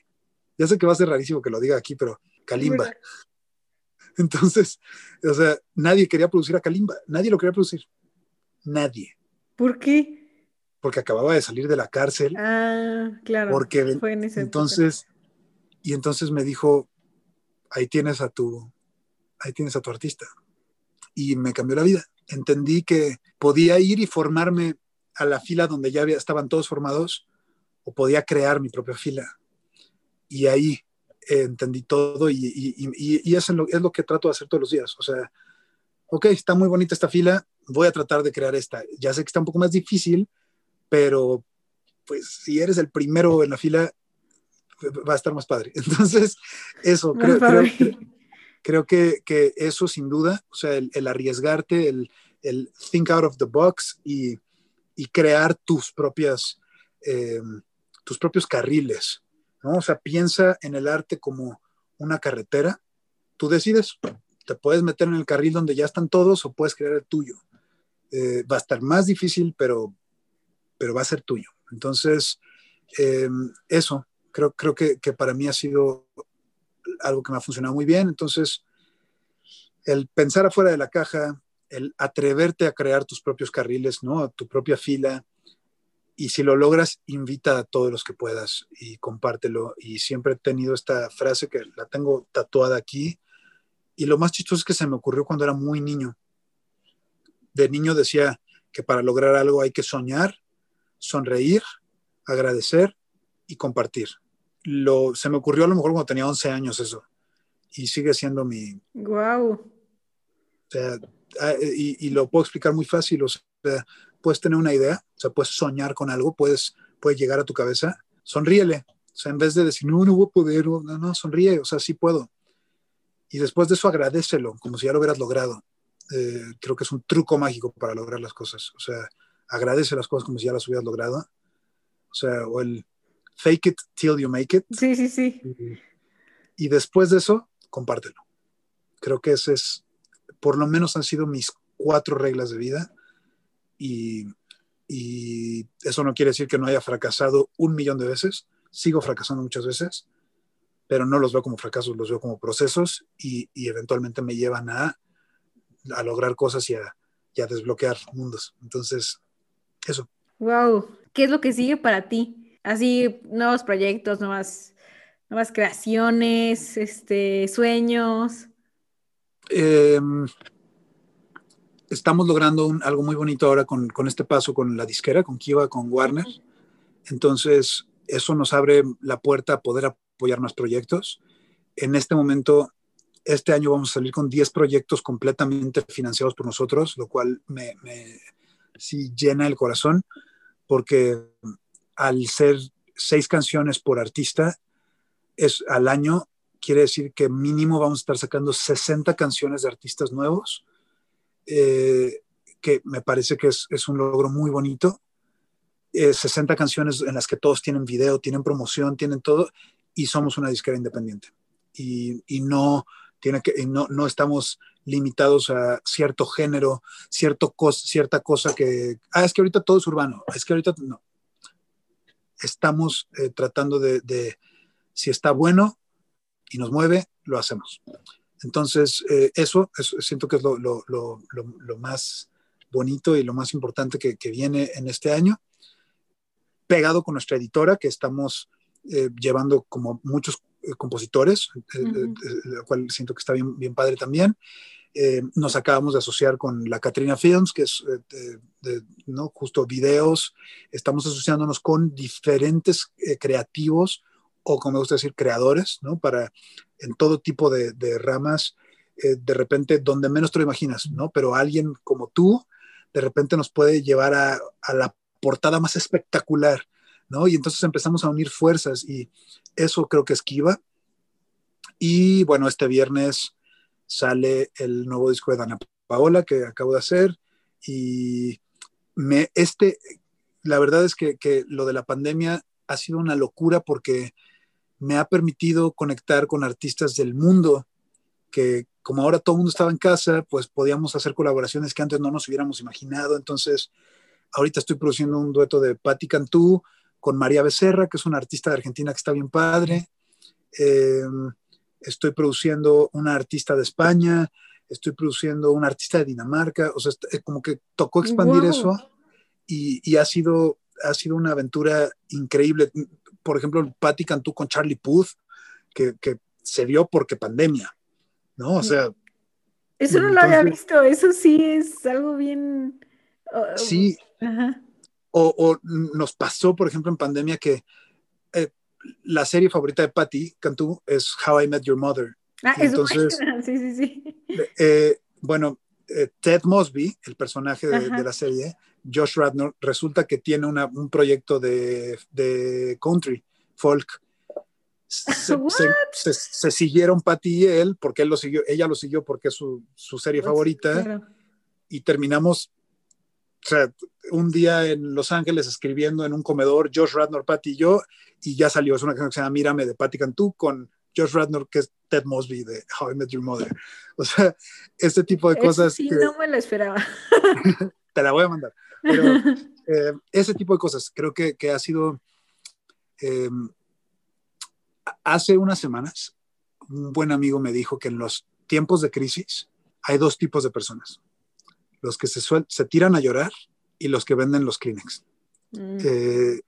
Ya sé que va a ser rarísimo que lo diga aquí, pero Kalimba. Entonces, o sea, nadie quería producir a Kalimba, nadie lo quería producir. Nadie. ¿Por qué? Porque acababa de salir de la cárcel. Ah, claro. Porque Fue en ese entonces y entonces me dijo, ahí tienes a tu, ahí tienes a tu artista. Y me cambió la vida. Entendí que podía ir y formarme a la fila donde ya estaban todos formados o podía crear mi propia fila. Y ahí entendí todo y, y, eso es lo, es lo, que trato de hacer todos los días. O sea, ok, está muy bonita esta fila, voy a tratar de crear esta. Ya sé que está un poco más difícil, pero pues si eres el primero en la fila, va a estar más padre. Entonces, eso, creo, creo, que, que, eso sin duda, o sea, el, arriesgarte, el, el, think out of the box y, y crear tus propias, em, tus propios carriles, ¿no? O sea, piensa en el arte como una carretera, tú decides, te puedes meter en el carril donde ya están todos o puedes crear el tuyo. Eh, va a estar más difícil, pero, pero va a ser tuyo. Entonces, em, eso, creo, creo que, que, para mí ha sido algo que me ha funcionado muy bien. Entonces, el pensar afuera de la caja, el atreverte a crear tus propios carriles, ¿no? Tu propia fila. Y si lo logras, invita a todos los que puedas y compártelo. Y siempre he tenido esta frase que la tengo tatuada aquí. Y lo más chistoso es que se me ocurrió cuando era muy niño. De niño decía que para lograr algo hay que soñar, sonreír, agradecer y compartir lo, se me ocurrió a lo mejor cuando tenía 11 años eso. Y sigue siendo mi... Wow. O sea, ah, y, y, lo puedo explicar muy fácil. O sea, puedes tener una idea, o sea, puedes soñar con algo, puedes, puede llegar a tu cabeza, sonríele. O sea, en vez de decir, no, no voy a poder, no, no, sonríe, o sea, sí puedo. Y después de eso agradecelo, como si ya lo hubieras logrado. Eh, creo que es un truco mágico para lograr las cosas. O sea, agradece las cosas como si ya las hubieras logrado. O sea, o el, fake it till you make it. Sí, sí, sí. Y, después de eso, compártelo. Creo que ese es, por lo menos han sido mis cuatro reglas de vida y, y eso no quiere decir que no haya fracasado un millón de veces. Sigo fracasando muchas veces, pero no los veo como fracasos, los veo como procesos y, y eventualmente me llevan a, a lograr cosas y a, y a desbloquear mundos. Entonces, eso. Wow, ¿qué es lo que sigue para ti? Así, nuevos proyectos, nuevas, nuevas creaciones, este, sueños. Em, estamos logrando algo muy bonito ahora con, con, este paso con la disquera, con Kiva, con Warner. Entonces, eso nos abre la puerta a poder apoyar más proyectos. En este momento, este año vamos a salir con 10 proyectos completamente financiados por nosotros, lo cual me, me sí llena el corazón, porque al ser seis canciones por artista, es al año, quiere decir que mínimo vamos a estar sacando 60 canciones de artistas nuevos, eh, que me parece que es, un logro muy bonito 60 eh, canciones en las que todos tienen video, tienen promoción, tienen todo, y somos una disquera independiente. Y, y no, tiene que, no, no estamos limitados a cierto género, cierto cierta cosa que, ah, es que ahorita todo es urbano, es que ahorita no. Estamos eh, tratando de, si está bueno y nos mueve, lo hacemos. Entonces, eh, eso, siento que es lo, más bonito y lo más importante que, que viene en este año pegado con nuestra editora, que estamos eh, llevando como muchos eh, compositores, eh, lo cual siento que está bien, bien padre también. nos acabamos de asociar con la Katrina Films, que es ¿no? justo videos. Estamos asociándonos con diferentes creativos o, como me gusta decir, creadores, ¿no? Para en todo tipo de, de ramas, de repente donde menos te lo imaginas, ¿no? Pero alguien como tú, de repente nos puede llevar a, a la portada más espectacular, ¿no? Y entonces empezamos a unir fuerzas y eso creo que esquiva. Y bueno, este viernes sale el nuevo disco de Dana Paola que acabo de hacer y me, este, la verdad es que, que lo de la pandemia ha sido una locura porque me ha permitido conectar con artistas del mundo que como ahora todo el mundo estaba en casa, pues podíamos hacer colaboraciones que antes no nos hubiéramos imaginado. Entonces, ahorita estoy produciendo un dueto de Patti Cantú con María Becerra, que es una artista de Argentina que está bien padre. Eh, estoy produciendo una artista de España, estoy produciendo una artista de Dinamarca, o sea, como que tocó expandir eso y, ha, sido, ha sido una aventura increíble. Por ejemplo, Patti Cantú con Charlie Puth, que, que, se dio porque pandemia, ¿no? O sea... Eso no lo había visto, eso sí es algo bien... Sí, o, nos pasó, por ejemplo, en pandemia que eh, la serie favorita de Patty Cantú es How I Met Your Mother. Ah, entonces, sí, sí, sí. Eh, bueno, eh, Ted Mosby, el personaje de, la serie, Josh Radnor, resulta que tiene un proyecto de, de country, folk. Se, siguieron Patty y él, porque él lo siguió, ella lo siguió porque es su, su serie pues favorita, y terminamos o sea, un día en Los Ángeles escribiendo en un comedor, Josh Radnor, Patty y yo, y ya salió, es una canción que se llama Mírame de Patty Cantú con Josh Radnor, que es Ted Mosby de How I Met Your Mother. O sea, este tipo de cosas. Sí, no me lo esperaba. te la voy a mandar. Pero eh, ese tipo de cosas creo que, que ha sido. Eh, hace unas semanas, un buen amigo me dijo que en los tiempos de crisis hay dos tipos de personas los que se, se tiran a llorar y los que venden los Kleenex. Mm. Eh,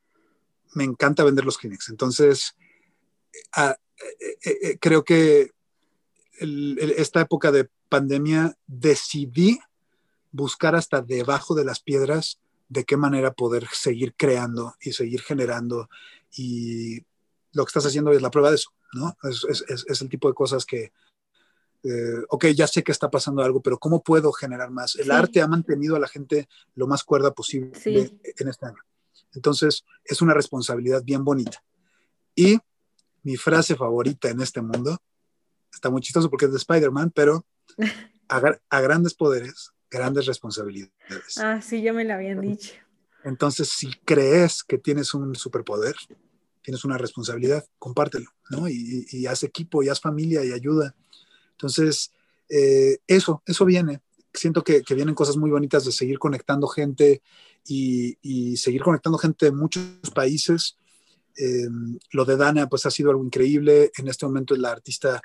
me encanta vender los Kleenex. Entonces, eh, eh, creo que esta época de pandemia decidí buscar hasta debajo de las piedras de qué manera poder seguir creando y seguir generando. Y lo que estás haciendo es la prueba de eso, ¿no? es el tipo de cosas que, eh, ok, ya sé que está pasando algo, pero ¿cómo puedo generar más? El arte ha mantenido a la gente lo más cuerda posible en este año. Entonces, es una responsabilidad bien bonita. Y mi frase favorita en este mundo, está muy chistoso porque es de Spider-Man, pero a, grandes poderes, grandes responsabilidades. Ah, sí, ya me lo habían dicho. Entonces, si crees que tienes un superpoder, tienes una responsabilidad, compártelo, ¿no? Y, y haz equipo, y haz familia, y ayuda entonces, eh, eso, eso viene. Siento que, vienen cosas muy bonitas de seguir conectando gente y, seguir conectando gente de muchos países. Eh, lo de Dana, pues ha sido algo increíble. En este momento es la artista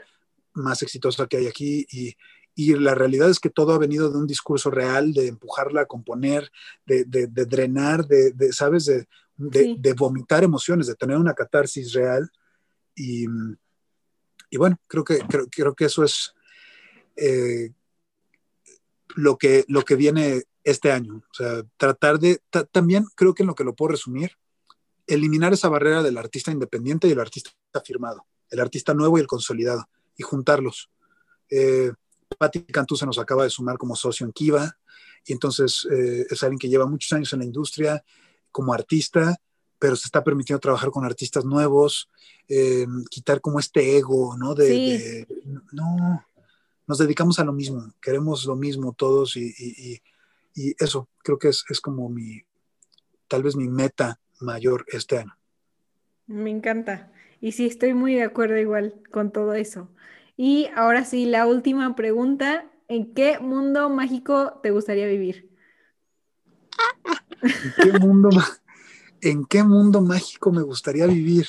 más exitosa que hay aquí y, y la realidad es que todo ha venido de un discurso real, de empujarla a componer, de, drenar, de, ¿sabes? De, vomitar emociones, de tener una catarsis real. Y, bueno, creo que, creo, que eso es eh, lo, que, lo que viene este año. O sea, tratar de, también creo que en lo que lo puedo resumir, eliminar esa barrera del artista independiente y el artista firmado, el artista nuevo y el consolidado, y juntarlos. Eh, Patti Cantú se nos acaba de sumar como socio en Kiva, y entonces eh, es alguien que lleva muchos años en la industria como artista, pero se está permitiendo trabajar con artistas nuevos, eh, quitar como este ego, ¿no? De, no, nos dedicamos a lo mismo, queremos lo mismo todos y, y, eso creo que es, es como mi, tal vez mi meta mayor este año. Me encanta. Y sí, estoy muy de acuerdo igual con todo eso. Y ahora sí, la última pregunta. ¿En qué mundo mágico te gustaría vivir? ¿En qué mundo, mágico me gustaría vivir?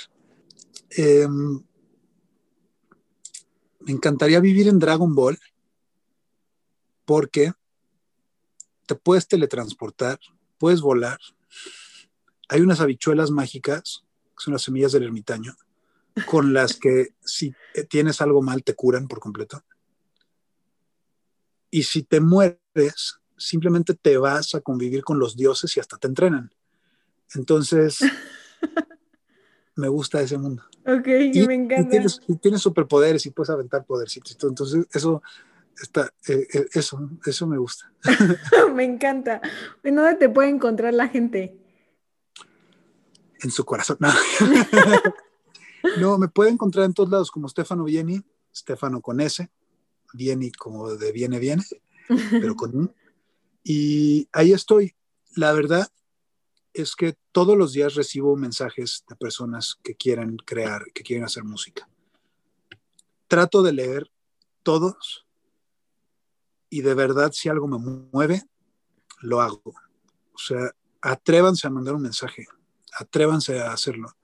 Em, me encantaría vivir en Dragon Ball porque te puedes teletransportar, puedes volar. Hay unas habichuelas mágicas, que son las semillas del ermitaño, con las que si tienes algo mal te curan por completo. Y si te mueres, simplemente te vas a convivir con los dioses y hasta te entrenan. Entonces, me gusta ese mundo. Ok, y, me encanta. Y tienes, superpoderes y puedes aventar podercitos. Entonces, eso está, eh, eh, eso, eso me gusta. me encanta. ¿En dónde te puede encontrar la gente? En su corazón. No, me puede encontrar en todos lados como Stefano Vieni, Stefano con S, Vieni como de viene, viene, pero con un. Y ahí estoy. La verdad es que todos los días recibo mensajes de personas que quieren crear, que quieren hacer música. Trato de leer todos y de verdad si algo me mueve, lo hago. O sea, atrévanse a mandar un mensaje, atrévanse a hacerlo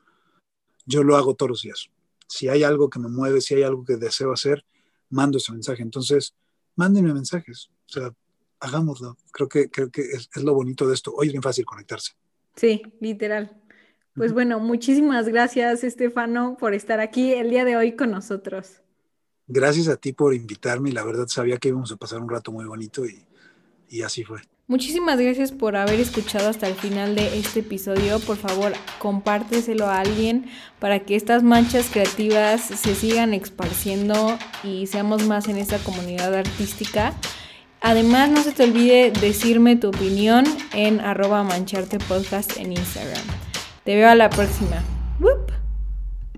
yo lo hago todos los días. Si hay algo que me mueve, si hay algo que deseo hacer, mando ese mensaje. Entonces, mándenme mensajes. O sea, hagámoslo. Creo que, creo que es, lo bonito de esto. Hoy es bien fácil conectarse. Sí, literal. Pues bueno, muchísimas gracias, Estefano, por estar aquí el día de hoy con nosotros. Gracias a ti por invitarme. La verdad sabía que íbamos a pasar un rato muy bonito y, y así fue. Muchísimas gracias por haber escuchado hasta el final de este episodio. Por favor, compárteselo a alguien para que estas manchas creativas se sigan esparciendo y seamos más en esta comunidad artística. Además, no se te olvide decirme tu opinión en arroba mancharte podcast en Instagram. Te veo a la próxima.